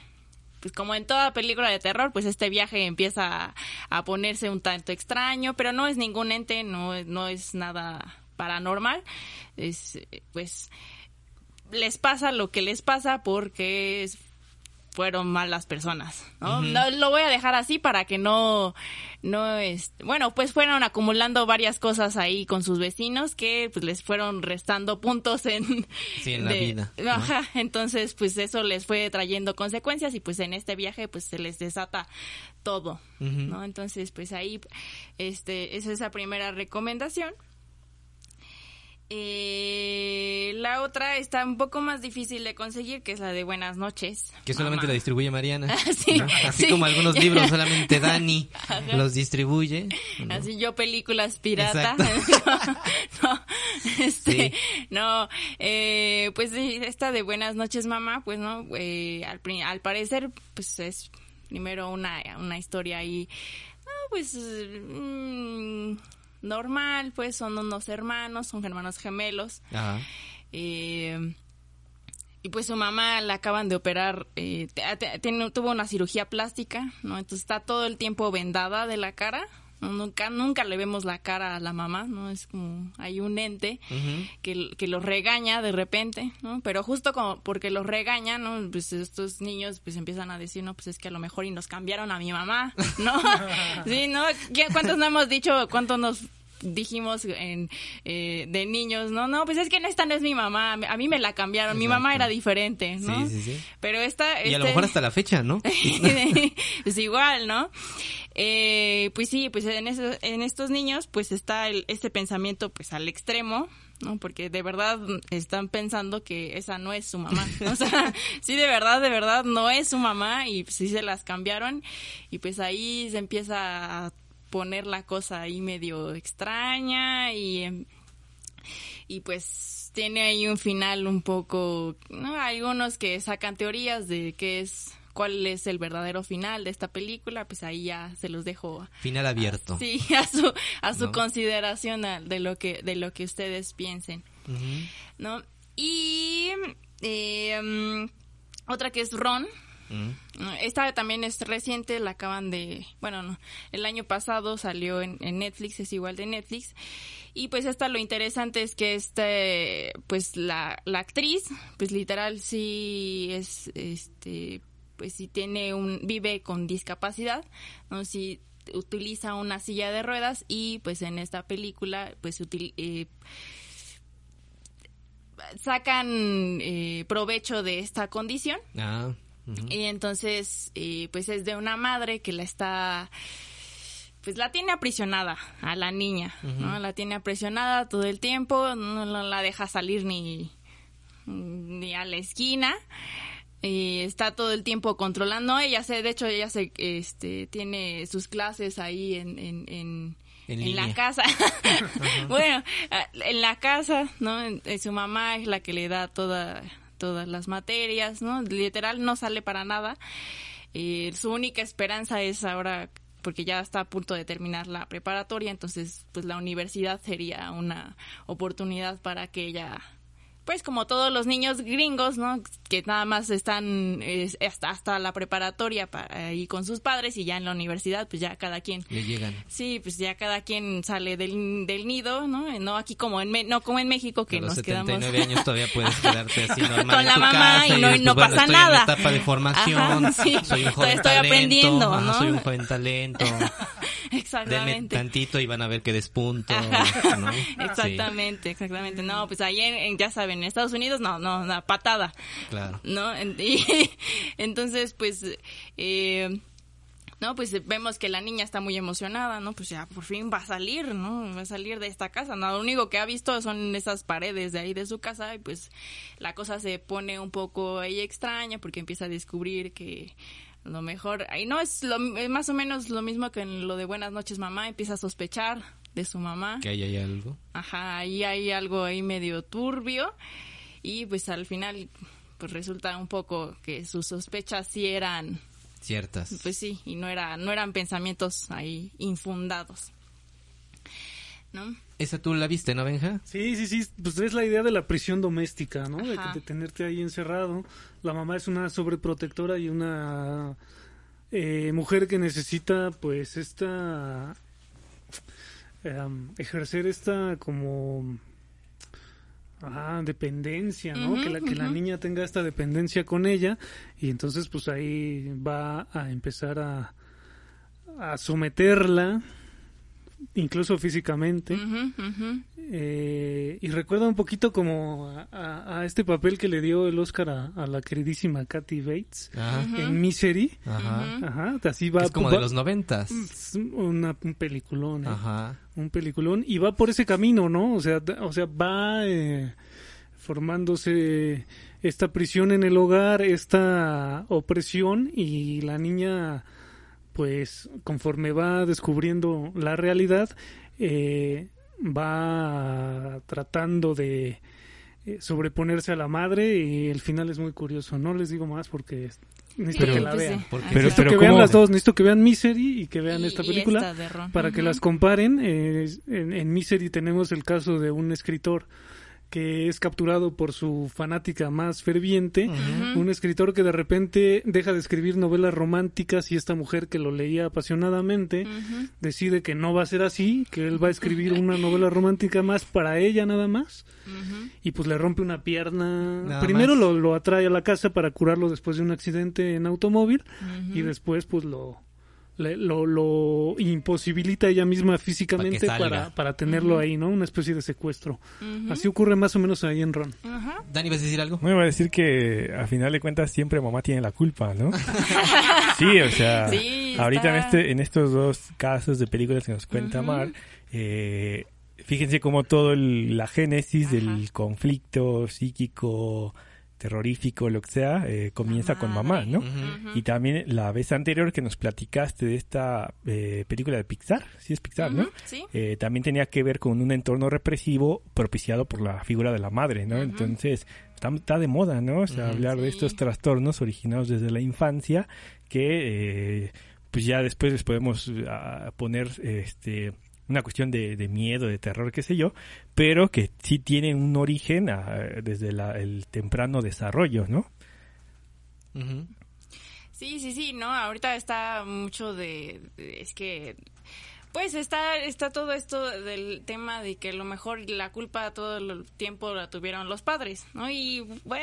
pues como en toda película de terror, pues este viaje empieza a, ponerse un tanto extraño, pero no es ningún ente, no, no es nada paranormal, es eh, pues les pasa lo que les pasa porque fueron malas personas, ¿no? No, lo voy a dejar así para que no, no es, bueno, pues fueron acumulando varias cosas ahí con sus vecinos que pues les fueron restando puntos en, Sí, en la vida, ¿no? Ajá, entonces pues eso les fue trayendo consecuencias y pues en este viaje pues se les desata todo. ¿no? Entonces pues ahí, este, esa es la primera recomendación. Eh, la otra está un poco más difícil de conseguir, que es la de Buenas noches. Que solamente mamá. la distribuye Mariana. Sí, ¿no? Así sí. como algunos libros, solamente Dani los distribuye. ¿no? Así yo películas pirata. Exacto. no, este, Sí. no, eh, pues esta de Buenas noches mamá, pues no, eh, al, al parecer, pues es primero una, una historia ahí, no, pues mm, normal, pues son unos hermanos, son hermanos gemelos. Ajá. Eh, y pues su mamá la acaban de operar, eh, tuvo una cirugía plástica, ¿no? Entonces está todo el tiempo vendada de la cara. ¿No? Nunca, nunca le vemos la cara a la mamá, ¿no? Es como, hay un ente que, que los regaña de repente, ¿no? Pero justo como porque los regaña, ¿no? Pues estos niños pues empiezan a decir, no, pues es que a lo mejor y nos cambiaron a mi mamá, ¿no? sí, ¿no? ¿Qué- ¿Cuántos no hemos dicho, cuántos nos dijimos en, eh, de niños, no, no, pues es que esta no es mi mamá, a mí me la cambiaron, mi mamá era diferente, ¿no? Sí, sí, sí. Pero esta... Y a lo este- mejor hasta la fecha, ¿no? es igual, ¿no? Eh, pues sí, pues en, eso- en estos niños pues está el, este pensamiento pues al extremo, ¿no? Porque de verdad están pensando que esa no es su mamá. O sea, sí, de verdad, de verdad no es su mamá y pues, sí se las cambiaron y pues ahí se empieza a poner la cosa ahí medio extraña y... em, y pues tiene ahí un final un poco, ¿no? Algunos que sacan teorías de qué es, cuál es el verdadero final de esta película, pues ahí ya se los dejo Final abierto. sí, a su, a su ¿No? consideración a- de lo que, de lo que ustedes piensen. ¿no? Y eh, mm, otra que es Ron, Esta también es reciente, la acaban de, bueno, no, el año pasado salió en, Netflix, es igual de Netflix. Y pues esta lo interesante es que este, pues la, la actriz, pues literal sí es, este, pues sí tiene un, vive con discapacidad, ¿no? Utiliza una silla de ruedas y pues en esta película pues eh, sacan eh, provecho de esta condición Ah. Y entonces, eh, pues es de una madre que la está, pues la tiene aprisionada a la niña, ¿no? La tiene aprisionada todo el tiempo, no, no la deja salir ni, ni a la esquina. Y está todo el tiempo controlando. Ella se, de hecho, ella se, este, tiene sus clases ahí en, en, en, En en la casa. bueno, en la casa, ¿no? Su mamá es la que le da toda, todas las materias, ¿no? Literal no sale para nada. Eh, su única esperanza es ahora, porque ya está a punto de terminar la preparatoria, entonces pues la universidad sería una oportunidad para que ella pues como todos los niños gringos, ¿no? Que nada más están eh, hasta, hasta la preparatoria para, y con sus padres y ya en la universidad, pues ya cada quien. Le llegan. Sí, pues ya cada quien sale del, del nido, ¿no? No aquí como en, no como en México que nos quedamos 79 años todavía puedes quedarte así normal Con en la tu mamá casa y no- dices, no pues, bueno, pasa estoy nada. en etapa de formación, Ajá, sí. soy un joven Estoy talento, aprendiendo, ajá, ¿no? soy un joven talento. Denme Exactamente. tantito y van a ver que despunto, ¿no? Sí, Exactamente, exactamente. No, pues ahí en, en- ya saben, en Estados Unidos no, no, una patada, claro. ¿no? Y, entonces, pues, eh, no, pues vemos que la niña está muy emocionada, ¿no? Pues ya por fin va a salir, ¿no? Va a salir de esta casa. No, lo único que ha visto son esas paredes de ahí de su casa y pues la cosa se pone un poco ahí extraña porque empieza a descubrir que a lo mejor, ahí no es, lo, es más o menos lo mismo que en lo de Buenas noches mamá, empieza a sospechar de su mamá. Que ahí hay algo. Ajá, ahí hay algo ahí medio turbio y pues al final pues resulta un poco que sus sospechas sí eran, Ciertas. pues sí, y no era no eran pensamientos ahí infundados. ¿No? Esa tú la viste, ¿no, Benja? Sí, sí, sí, pues es la idea de la prisión doméstica, ¿no? De, de tenerte ahí encerrado. La mamá es una sobreprotectora y una eh, mujer que necesita, pues, esta... em, ejercer esta como... Ah, dependencia, ¿no? Ujú, que la, que la ujú. niña tenga esta dependencia con ella y entonces pues ahí va a empezar a, a someterla, incluso físicamente. Eh, y recuerda un poquito como a, a- a este papel que le dio el Oscar a, a la queridísima Kathy Bates Ajá. en Misery. Ajá. Ajá, así va. Es como va- de los noventas. es una- un peliculón, ¿eh? Ajá. un peliculón y va por ese camino, ¿no? O sea, o sea, va eh, formándose esta prisión en el hogar, esta opresión y la niña, pues, conforme va descubriendo la realidad, eh, va tratando de eh, sobreponerse a la madre y el final es muy curioso. No les digo más porque necesito Pero- que la pues sí. vean. Pero- necesito pero que vean las dos, necesito que vean Misery y que vean Y- esta película esta para que las comparen. eh, en, en Misery tenemos el caso de un escritor que es capturado por su fanática más ferviente, un escritor que de repente deja de escribir novelas románticas y esta mujer que lo leía apasionadamente decide que no va a ser así, que él va a escribir una novela romántica más para ella nada más y pues le rompe una pierna. Nada Primero lo, lo atrae a la casa para curarlo después de un accidente en automóvil y después pues lo le- lo, lo imposibilita ella misma físicamente Para para, tenerlo ahí, ¿no? Una especie de secuestro. Así ocurre más o menos ahí en Ron. Ajá. Dani, ¿vas a decir algo? Me va a decir que a final de cuentas siempre mamá tiene la culpa, ¿no? sí, o sea, Sí, ahorita en este en estos dos casos de películas que nos cuenta Mar, eh, fíjense cómo todo el- la génesis del conflicto psíquico, terrorífico, lo que sea, eh, comienza con mamá, ¿no? Y también la vez anterior que nos platicaste de esta eh, película de Pixar, sí es Pixar, ¿no? Sí. eh, también tenía que ver con un entorno represivo propiciado por la figura de la madre, ¿no? Entonces, está, está de moda, ¿no? O sea, hablar de estos trastornos originados desde la infancia que, eh, pues ya después les podemos ah, poner, este una cuestión de, de miedo, de terror, qué sé yo, pero que sí tienen un origen desde la- el temprano desarrollo, ¿no? Sí, sí, sí, no, ahorita está mucho de, de- es que pues está está todo esto del tema de que a lo mejor la culpa todo el tiempo la tuvieron los padres, ¿no? Y pues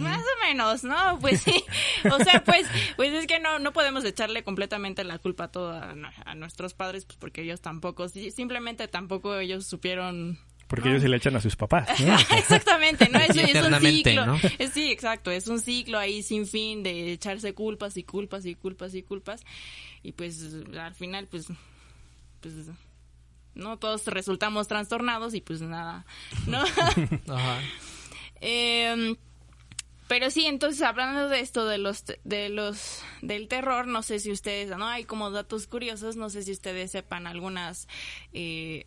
más o menos, ¿no? Pues sí. O sea, pues pues es que no no podemos echarle completamente la culpa a, nu- a nuestros padres pues porque ellos tampoco simplemente tampoco ellos supieron Porque ellos se le echan a sus papás, ¿no? Exactamente, ¿no? Es, es un ciclo. ¿no? Es- sí, exacto, es un ciclo ahí sin fin de echarse culpas y culpas y culpas y culpas. Y pues al final, pues, pues, no todos resultamos trastornados y pues nada, ¿no? Ajá. Em, pero sí, entonces hablando de esto de los de los del terror, no sé si ustedes, no hay como datos curiosos, no sé si ustedes sepan algunas eh,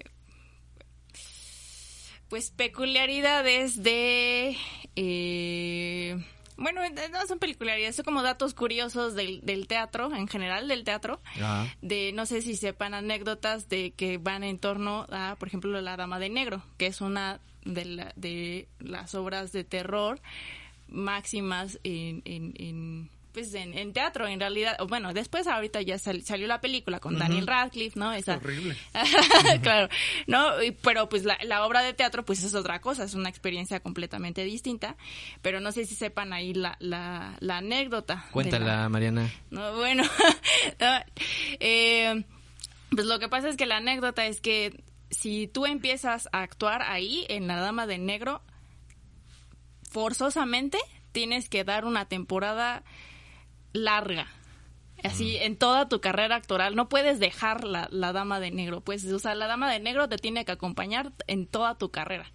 pues peculiaridades de eh, bueno, no son peculiaridades, son como datos curiosos del, del teatro, en general del teatro. Ajá. De, no sé si sepan anécdotas de que van en torno a, por ejemplo, La Dama de Negro, que es una de, la- de las obras de terror máximas en, en, en, pues en, en teatro, en realidad. Bueno, después ahorita ya sal- salió la película con Daniel Radcliffe, ¿no? Esa, Horrible. claro, no, Y- pero pues la, la obra de teatro pues es otra cosa, es una experiencia completamente distinta, pero no sé si sepan ahí la, la, la anécdota. la- Cuéntala, Mariana. no, bueno, no, eh, pues lo que pasa es que la anécdota es que si tú empiezas a actuar ahí en La Dama de Negro, forzosamente tienes que dar una temporada larga. Así, en toda tu carrera actoral, no puedes dejar la, la dama de negro, pues, o sea, la dama de negro te tiene que acompañar en toda tu carrera,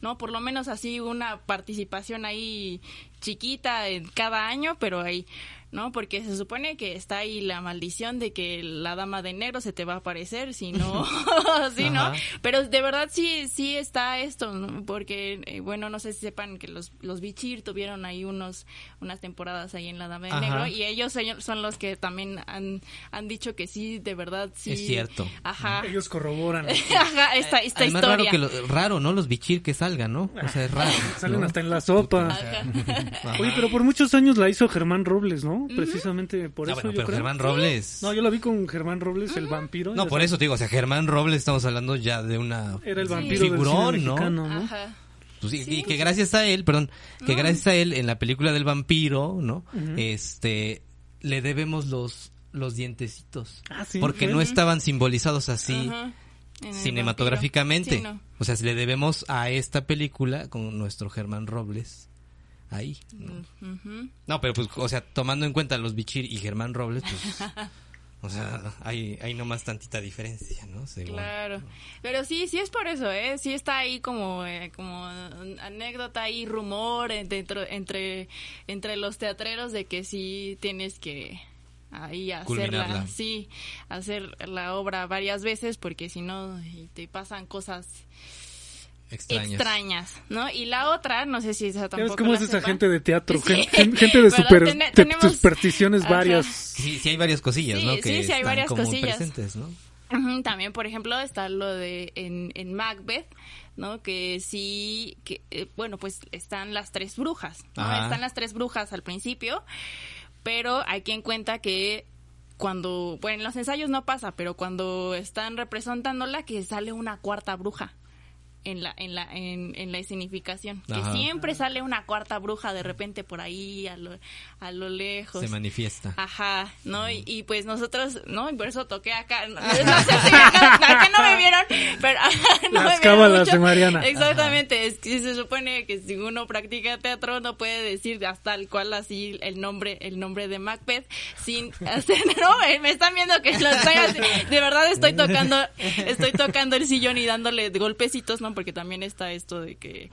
¿no? Por lo menos así una participación ahí chiquita en cada año, pero ahí, ¿no? Porque se supone que está ahí la maldición de que la dama de negro se te va a aparecer, si no, sí, ¿no? Pero de verdad sí, sí está esto, ¿no? porque, eh, bueno, no sé si sepan que los, los Bichir tuvieron ahí unos, unas temporadas ahí en La Dama de Ajá. Negro y ellos son- son los que también han, han dicho que sí, de verdad, sí. Es cierto. Ajá. Ellos corroboran. Ajá, esta, esta Además, historia. raro, que lo- raro, ¿no? Los bichir que salgan, ¿no? O sea, es raro. Salen ¿no? hasta en la sopa. Ajá. Oye, pero por muchos años la hizo Germán Robles, ¿no? Precisamente por Ah, eso bueno, yo pero creo. Germán Robles. No, yo la vi con Germán Robles, el vampiro. No, por sabes. eso te digo, o sea, Germán Robles estamos hablando ya de una Era el Sí. vampiro del Figurón, cine ¿no? mexicano, ¿no? Ajá. Pues sí, y que gracias a él, perdón, que gracias a él en la película del vampiro, ¿no? Este le debemos los los dientecitos. Ah, sí, porque no estaban simbolizados así cinematográficamente. Sí, no. O sea, se le debemos a esta película con nuestro Germán Robles ahí. ¿no? Pero pues, o sea, tomando en cuenta los Bichir y Germán Robles, pues, o sea, hay, hay nomás tantita diferencia, ¿no? Según. Claro, pero sí, sí es por eso, ¿eh? Sí está ahí como, eh, como anécdota y rumor dentro, entre, entre los teatreros de que sí tienes que ahí hacerla, Culminarla. sí, hacer la obra varias veces porque si no te pasan cosas Extrañas. extrañas, ¿no? Y la otra, no sé si esa tampoco cómo la es esa gente de teatro, Sí. gente de supersticiones varias. Sí, sí hay varias cosillas, Sí, ¿no? sí, Que sí hay están varias como cosillas. presentes, ¿no? También, por ejemplo, está lo de en, en Macbeth, ¿no? Que sí, que eh, bueno, pues están las tres brujas, ¿no? Ajá. Están las tres brujas al principio, pero hay quien cuenta que cuando, bueno, en los ensayos no pasa, pero cuando están representándola que sale una cuarta bruja en la en la en, en la escenificación, que Ajá. siempre sale una cuarta bruja de repente por ahí a lo, a lo lejos. Se manifiesta. Ajá, ¿no? Y, y, pues nosotros, ¿no? Y por eso toqué acá. No, no sé si acá, acá no me vieron, pero no Las me cábalas mucho. de Mariana. Exactamente, es que se supone que si uno practica teatro no puede decir hasta tal cual así el nombre, el nombre de Macbeth sin hacer, no, me- me están viendo que lo estoy de verdad estoy tocando, estoy tocando el sillón y dándole golpecitos, ¿no? Porque también está esto de que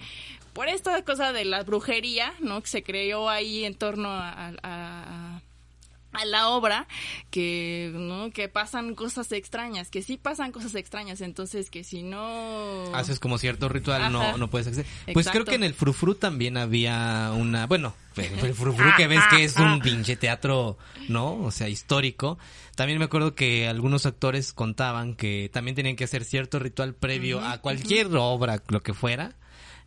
por esta cosa de la brujería, ¿no? Que se creó ahí en torno a, a- a- a la obra que no que pasan cosas extrañas que sí pasan cosas extrañas entonces que si no Haces como cierto ritual, Ajá. no, no puedes acceder. Pues creo que en el Frufru también había una, bueno, el el Frufru que ves que es un pinche teatro, ¿no? O sea, histórico. También me acuerdo que algunos actores contaban que también tenían que hacer cierto ritual previo a cualquier obra, lo que fuera,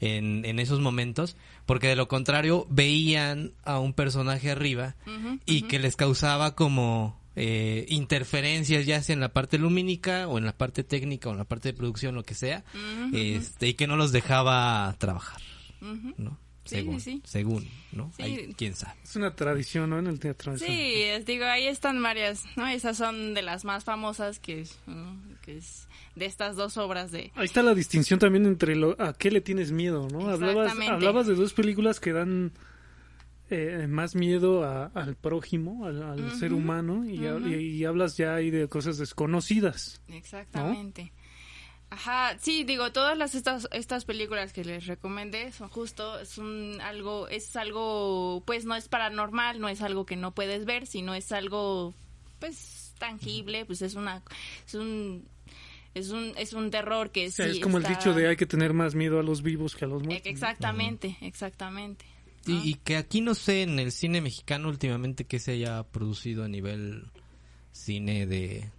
en, en esos momentos, porque de lo contrario veían a un personaje arriba y que les causaba como eh, interferencias ya sea en la parte lumínica o en la parte técnica o en la parte de producción, lo que sea, este, y que no los dejaba trabajar, ¿no? Sí, según, sí, sí. según, ¿no? Sí. Ahí, quién sabe. Es una tradición, ¿no? En el teatro. Sí, es- digo, ahí están varias, ¿no? Esas son de las más famosas que es, ¿no? que es de estas dos obras de... Ahí está la distinción también entre lo, a qué le tienes miedo, ¿no? Hablabas, hablabas de dos películas que dan eh, más miedo a- al prójimo, al, al ser humano, y, ha- y- y hablas ya ahí de cosas desconocidas. Exactamente. Ajá, sí, digo, todas las estas estas películas que les recomendé son justo es un algo es algo pues no es paranormal, no es algo que no puedes ver, sino es algo pues tangible, pues es una es un es un es un terror que sí es como está- el dicho de hay que tener más miedo a los vivos que a los muertos. Exactamente, exactamente. Y, y que aquí no sé en el cine mexicano últimamente que se haya producido a nivel cine de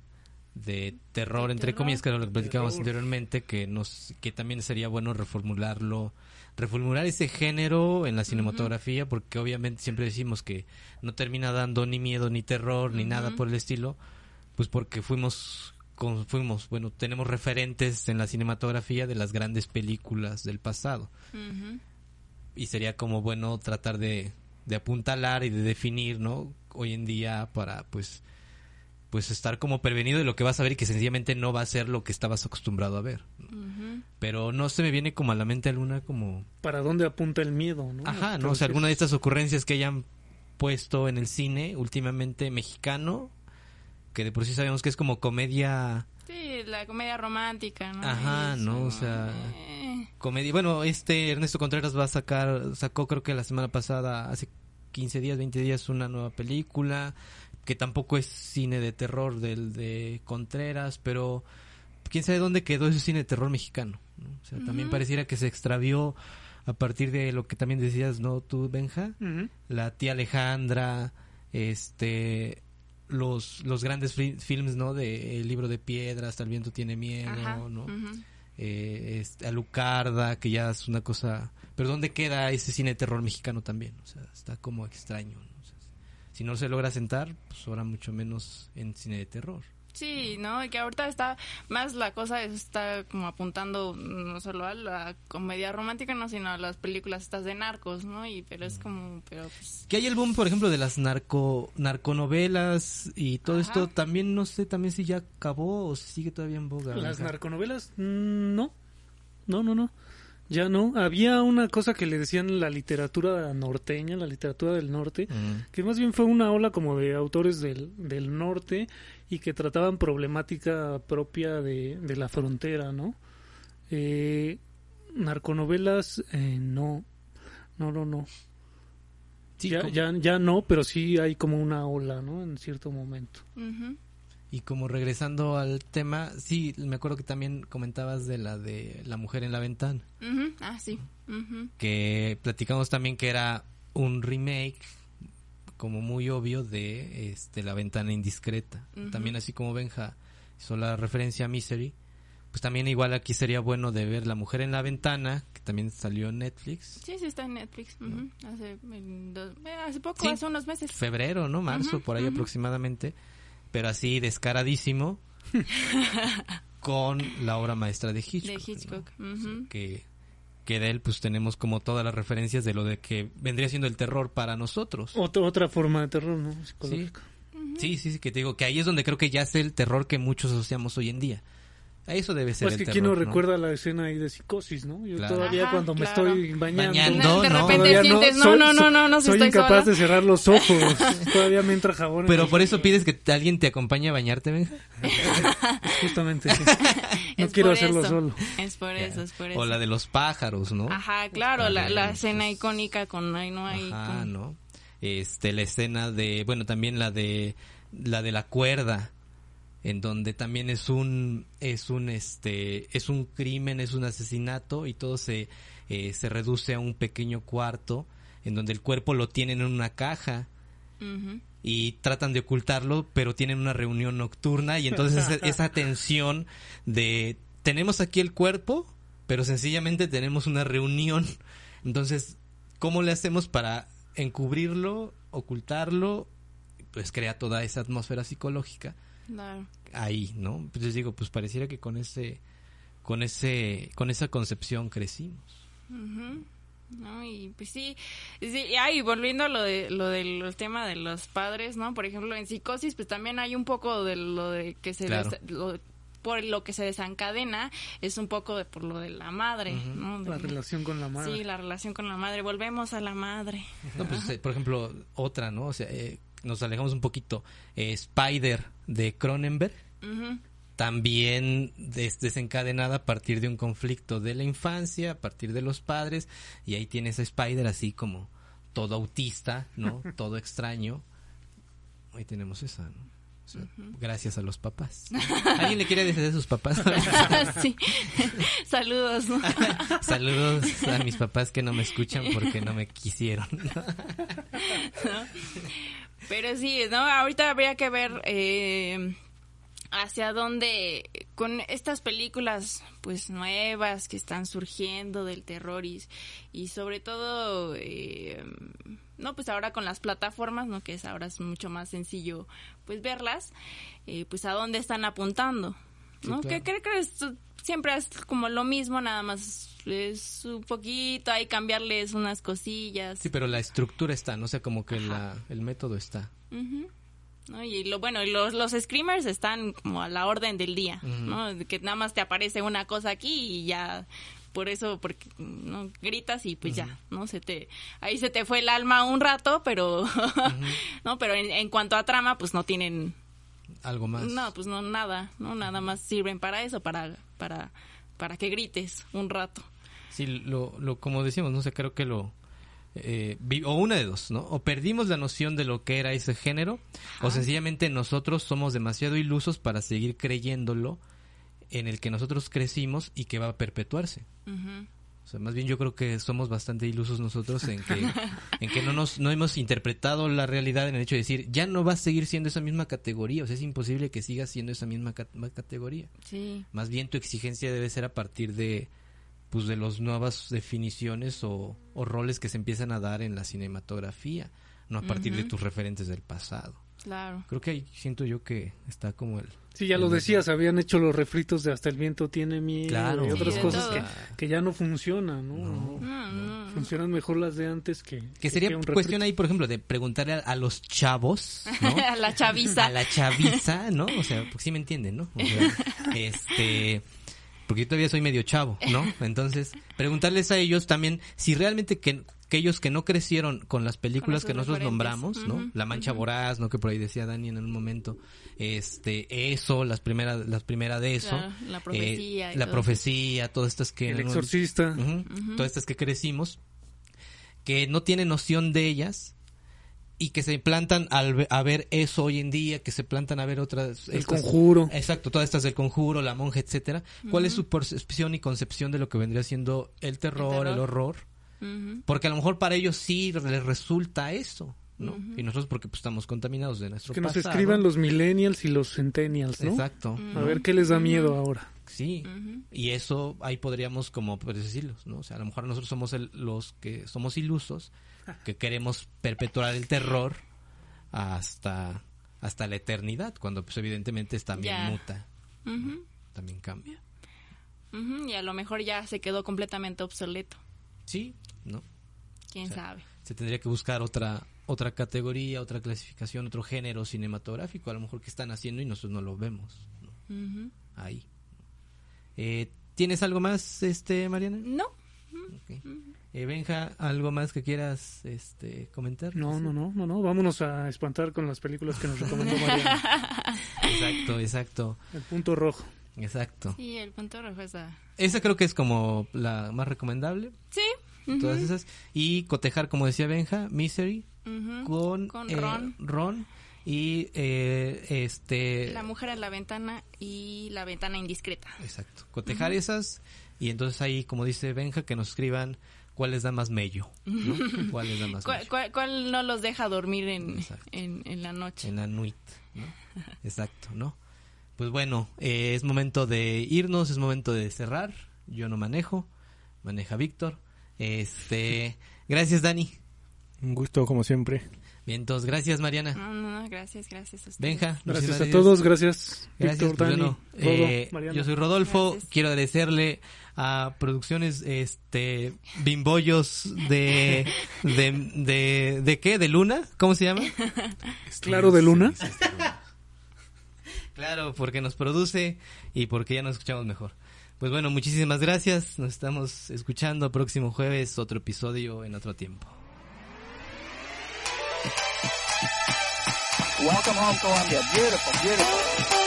de terror, entre terror. comillas, que lo que platicábamos Terror. anteriormente, que nos que también sería bueno reformularlo, reformular ese género en la cinematografía, porque obviamente siempre decimos que no termina dando ni miedo, ni terror, ni nada por el estilo, pues porque fuimos con- fuimos, bueno, tenemos referentes en la cinematografía de las grandes películas del pasado y sería como bueno tratar de, de apuntalar y de definir, ¿no? Hoy en día para pues pues estar como prevenido de lo que vas a ver y que sencillamente no va a ser lo que estabas acostumbrado a ver. Pero no se me viene como a la mente alguna como ¿Para dónde apunta el miedo? ¿no? ajá, no, Creo o sea, alguna de es- estas ocurrencias que hayan puesto en el cine últimamente mexicano que de por sí sabemos que es como comedia Sí, la comedia romántica, ¿no? Ajá, ¿no? O sea, eh, comedia. Bueno, este Ernesto Contreras va a sacar, sacó creo que la semana pasada, hace 15 días, 20 días, una nueva película, que tampoco es cine de terror del de Contreras, pero quién sabe dónde quedó ese cine de terror mexicano. ¿no? O sea, también pareciera que se extravió a partir de lo que también decías, ¿no? Tú, Benja, la tía Alejandra, este los los grandes fi- films, ¿no? De El libro de piedra, hasta el viento tiene miedo, ajá, ¿no? ujú. eh, este, Alucarda, que ya es una cosa... Pero ¿dónde queda ese cine de terror mexicano también? O sea, está como extraño. ¿no? O sea, si no se logra sentar, pues ahora mucho menos en cine de terror. Sí, ¿no? Y que ahorita está más la cosa está como apuntando no solo a la comedia romántica, no, sino a las películas estas de narcos, ¿no? Y pero Mm. es como, pero pues Que hay el boom, por ejemplo, de las narco narconovelas y todo Ajá. esto. También no sé también si ya acabó o si sigue todavía en boga. Las narconovelas, mm, no. No, no, no. Ya no. Había una cosa que le decían la literatura norteña, la literatura del norte, Mm. que más bien fue una ola como de autores del, del norte y que trataban problemática propia de, de la frontera, ¿no? Eh, narconovelas, eh, no. No, no, no. Sí, ya, ya, ya no, pero sí hay como una ola, ¿no? En cierto momento. Y como regresando al tema, sí, me acuerdo que también comentabas de la de La mujer en la ventana. Ujú. Ah, sí. Que platicamos también que era un remake como muy obvio de este la ventana indiscreta también así como Benja hizo la referencia a Misery pues también igual aquí sería bueno de ver La mujer en la ventana que también salió en Netflix Sí, sí está en Netflix. Hace, en dos- eh, hace poco, Sí. hace unos meses. febrero no marzo por ahí aproximadamente pero así descaradísimo con la obra maestra de Hitchcock, De ¿no? Hitchcock. O sea, ujú. que que de él pues tenemos como todas las referencias de lo de que vendría siendo el terror para nosotros. Otra, otra forma de terror, ¿no? Psicológico. Sí, sí, sí, que te digo que ahí es donde creo que ya es el terror que muchos asociamos hoy en día. A eso debe ser Pues el que terror. quién no recuerda la escena ahí de psicosis, ¿no? Yo Claro. todavía Ajá, cuando me claro. estoy bañando, Bañando, de repente sientes, no, soy- no, no, no, no, soy estoy incapaz sola. de cerrar los ojos. todavía me entra jabón. en Pero los por eso pides que alguien te acompañe a bañarte, Benja. Justamente, sí. No Es quiero hacerlo eso. solo. Es por eso, es por eso. O la de los pájaros, ¿no? Ajá, claro, la, la También, escena pues. icónica con ahí no hay. Ajá, con- ¿no? Este, la escena de, bueno, también la de, la de la cuerda, en donde también es un, es un, este, es un crimen, es un asesinato y todo se, eh, se reduce a un pequeño cuarto en donde el cuerpo lo tienen en una caja y tratan de ocultarlo, pero tienen una reunión nocturna y entonces esa, esa tensión de tenemos aquí el cuerpo, pero sencillamente tenemos una reunión. Entonces, ¿cómo le hacemos para encubrirlo, ocultarlo? Pues crea toda esa atmósfera psicológica Claro. ahí, ¿no? Pues les digo, pues pareciera que con ese con ese con esa concepción crecimos. Ujú. No, y pues sí, sí, y ahí volviendo a lo de lo del tema de los padres, ¿no? Por ejemplo, en psicosis pues también hay un poco de lo de que se Claro. des- lo- por lo que se desencadena es un poco de por lo de la madre, ¿no? De- La relación con la madre. Sí, la relación con la madre. Volvemos a la madre. No, pues, eh, por ejemplo, otra, ¿no? O sea, eh, nos alejamos un poquito. Eh, Spider de Cronenberg, también des- desencadenada a partir de un conflicto de la infancia, a partir de los padres, y ahí tienes a Spider así como todo autista, ¿no? todo extraño. Ahí tenemos esa, ¿no? Gracias a los papás. ¿Alguien le quiere decir a sus papás? sí. Saludos. ¿no? Saludos a mis papás que no me escuchan porque no me quisieron. Pero sí, ¿no? Ahorita habría que ver eh, hacia dónde, con estas películas pues nuevas que están surgiendo del terror y, y sobre todo, eh, no, pues ahora con las plataformas, ¿no? Que es ahora es mucho más sencillo pues verlas, eh, pues a dónde están apuntando, ¿no? Sí, Que claro. creo que es- siempre es como lo mismo, nada más es un poquito, hay cambiarles unas cosillas. Sí, pero la estructura está, no sé, como que la, el método está. ¿no? Y lo bueno, y los, los screamers están como a la orden del día, ¿no? Que nada más te aparece una cosa aquí y ya por eso porque no gritas y pues ya, ¿no? Se te ahí se te fue el alma un rato, pero no, pero en, en cuanto a trama pues no tienen Algo más. no, pues no nada, no nada más sirven para eso, para para para que grites un rato. Sí, lo, lo, como decíamos, no sé, creo que lo... eh, o una de dos, ¿no? O perdimos la noción de lo que era ese género, o sencillamente nosotros somos demasiado ilusos para seguir creyéndolo en el que nosotros crecimos y que va a perpetuarse. O sea, más bien yo creo que somos bastante ilusos nosotros en que, en que no nos no hemos interpretado la realidad en el hecho de decir, ya no va a seguir siendo esa misma categoría, o sea, es imposible que siga siendo esa misma cat- categoría. Sí. Más bien tu exigencia debe ser a partir de pues de las nuevas definiciones o, o roles que se empiezan a dar en la cinematografía, no a partir de tus referentes del pasado. Claro. Creo que ahí siento yo que está como el... Sí, ya lo decías, habían hecho los refritos de Hasta el viento tiene miedo Claro. y otras Sí, cosas que, que ya no funcionan, ¿no? No. No, no. Funcionan mejor las de antes que... Que sería un cuestión ahí, por ejemplo, de preguntarle a, a los chavos, ¿no? a la chaviza. a la chaviza, ¿no? O sea, porque sí me entienden, ¿no? O sea, este, porque yo todavía soy medio chavo, ¿no? Entonces, preguntarles a ellos también si realmente que, que ellos que no crecieron con las películas que nosotros nombramos, ¿no? La Mancha Voraz, ¿no? Que por ahí decía Dani en un momento, este, eso, las primeras, las primeras de eso, Claro, la profecía y la todo profecía, todas estas que El exorcista. Todas estas que crecimos, que no tienen noción de ellas y que se plantan al a ver eso hoy en día, que se plantan a ver otras... El estas- conjuro. Exacto, todas estas del conjuro, la monja, etcétera. ¿Cuál es su percepción y concepción de lo que vendría siendo el terror, el, terror. horror? Porque a lo mejor para ellos sí les resulta eso, ¿no? Y nosotros porque pues, estamos contaminados de nuestro Que nos pasado. escriban los millennials y los centennials, ¿no? Exacto. A ver qué les da miedo ahora. Sí, y eso ahí podríamos como pues, decirlos, ¿no? O sea, a lo mejor nosotros somos el- los que somos ilusos, que queremos perpetuar el terror hasta hasta la eternidad, cuando pues evidentemente también Ya. muta, también cambia. Y a lo mejor ya se quedó completamente obsoleto. Sí, ¿no? ¿Quién O sea, sabe? Se tendría que buscar otra otra categoría, otra clasificación, otro género cinematográfico, a lo mejor que están haciendo y nosotros no lo vemos. Ahí. Eh, ¿Tienes algo más, este, Mariana? No. Eh, Benja, ¿algo más que quieras este, comentar? No, no, no, no, no. Vámonos a espantar con las películas que nos recomendó Mariana. Exacto, exacto, El punto rojo. Exacto. Sí, el punto rojo está. Esa creo que es como la más recomendable, Sí. todas esas. Y cotejar, como decía Benja, Misery con, Con eh, Ron. Ron y eh, este... La mujer en la ventana y la ventana indiscreta. Exacto, cotejar esas y entonces ahí, como dice Benja, que nos escriban cuál les da más mello, ¿no? ¿Cuál les da más ¿Cuál, mello? cuál- cuál no los deja dormir en, en, en la noche? En la nuit, ¿no? Exacto, ¿no? Pues bueno, eh, es momento de irnos, es momento de cerrar. Yo no manejo, maneja Víctor. Este, gracias Dani. Un gusto, como siempre. Bien, entonces, gracias Mariana. No, no, no, gracias, gracias a ustedes. Benja, Gracias a todos, gracias. Gracias, Víctor, pues, Dani, Rodo, eh, yo soy Rodolfo, Gracias. quiero agradecerle a Producciones este Bimbollos de de, de de qué? ¿De Luna? ¿Cómo se llama? Claro de Luna. Claro, porque nos produce y porque ya nos escuchamos mejor. Pues bueno, muchísimas gracias. Nos estamos escuchando próximo jueves, otro episodio en otro tiempo. Beautiful.